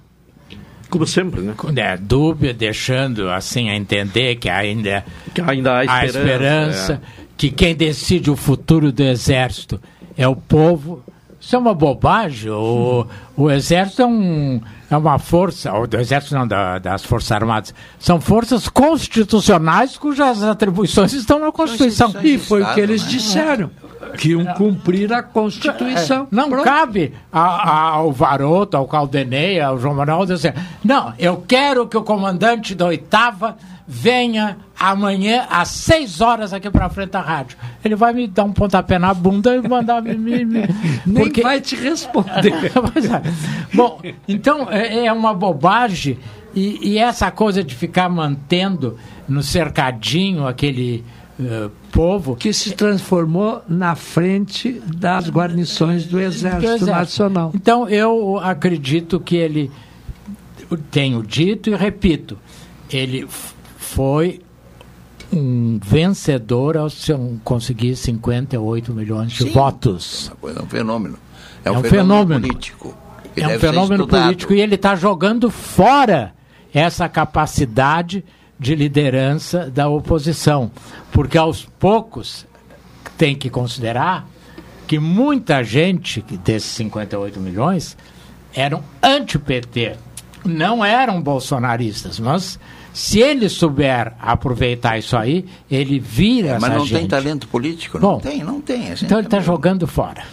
Como sempre, né? É, dúbia, deixando assim a entender que ainda, Que ainda há há esperança, esperança, é. Que quem decide o futuro do exército é o povo. Isso é uma bobagem. O, o exército é, um, é uma força, ou do exército não, da- das forças armadas, são forças constitucionais cujas atribuições estão na Constituição. E foi o que eles disseram, que iam cumprir a Constituição. É, não cabe a- a- ao Varoto, ao Caldenei, ao João Manuel dizer, não, eu quero que o comandante da oitava venha amanhã às seis horas aqui para frente da rádio. Ele vai me dar um pontapé na bunda e mandar me... me, me Nem porque- vai te responder. É. Bom, então é, é uma bobagem e, e essa coisa de ficar mantendo no cercadinho aquele eh, povo que se transformou na frente das guarnições do Exército, do Exército. Nacional. Então eu acredito que ele tenho dito e repito, ele foi um vencedor ao se- conseguir 58 milhões de Sim. votos. É um fenômeno. É, É um, um fenômeno, fenômeno. político. que é um fenômeno político e ele está jogando fora essa capacidade de liderança da oposição. Porque aos poucos tem que considerar que muita gente desses 58 milhões eram anti-PT, não eram bolsonaristas, mas se ele souber aproveitar isso aí, ele vira É, essa mas não gente. tem talento político? Não Bom, tem, não tem. a gente Então ele está também- jogando fora.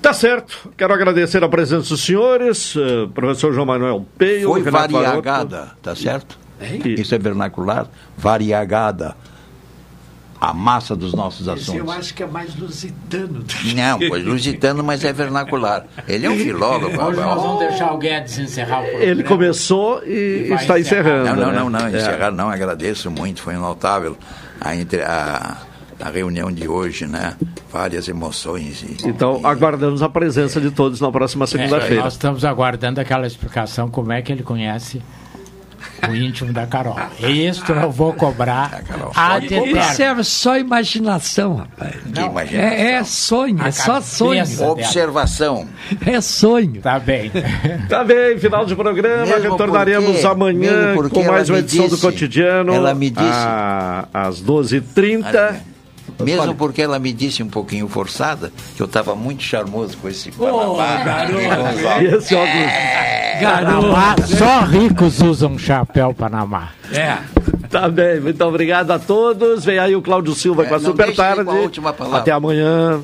Tá certo. Quero agradecer a presença dos senhores, eh, professor João Manuel Peio. Foi Renato variagada, Varoto. tá certo? Isso é vernacular. Variagada. A massa dos nossos Esse eu assuntos. acho que é mais lusitano. do que- Não, pois lusitano, mas é vernacular. Ele é um filólogo. Hoje nós vamos deixar o Guedes encerrar o programa. Ele começou e, E está encerrando. Não, não, né? não, não, É. encerrar não, agradeço muito, foi notável a, entre, a, a reunião de hoje, né? Várias emoções. E, Então, aguardamos a presença de todos na próxima É, segunda-feira. nós estamos aguardando aquela explicação como é que ele conhece o íntimo da Carol. Isso eu vou cobrar ad Isso eterno. é só imaginação, rapaz. imaginação. É, é sonho, A é só sonho. Observação. É sonho. Tá bem. Tá bem, final de programa. Mesmo Retornaremos porque- amanhã com mais uma edição do disse- cotidiano. ela me disse- a- às 12h30. Mesmo Fale. porque ela me disse um pouquinho forçada que eu estava muito charmoso com esse Oh. E esse óculos. Panamá, só ricos usam chapéu Panamá. É. Tá bem, muito obrigado a todos. Vem aí o Cláudio Silva É, com a Super a Tarde. última palavra. Até amanhã.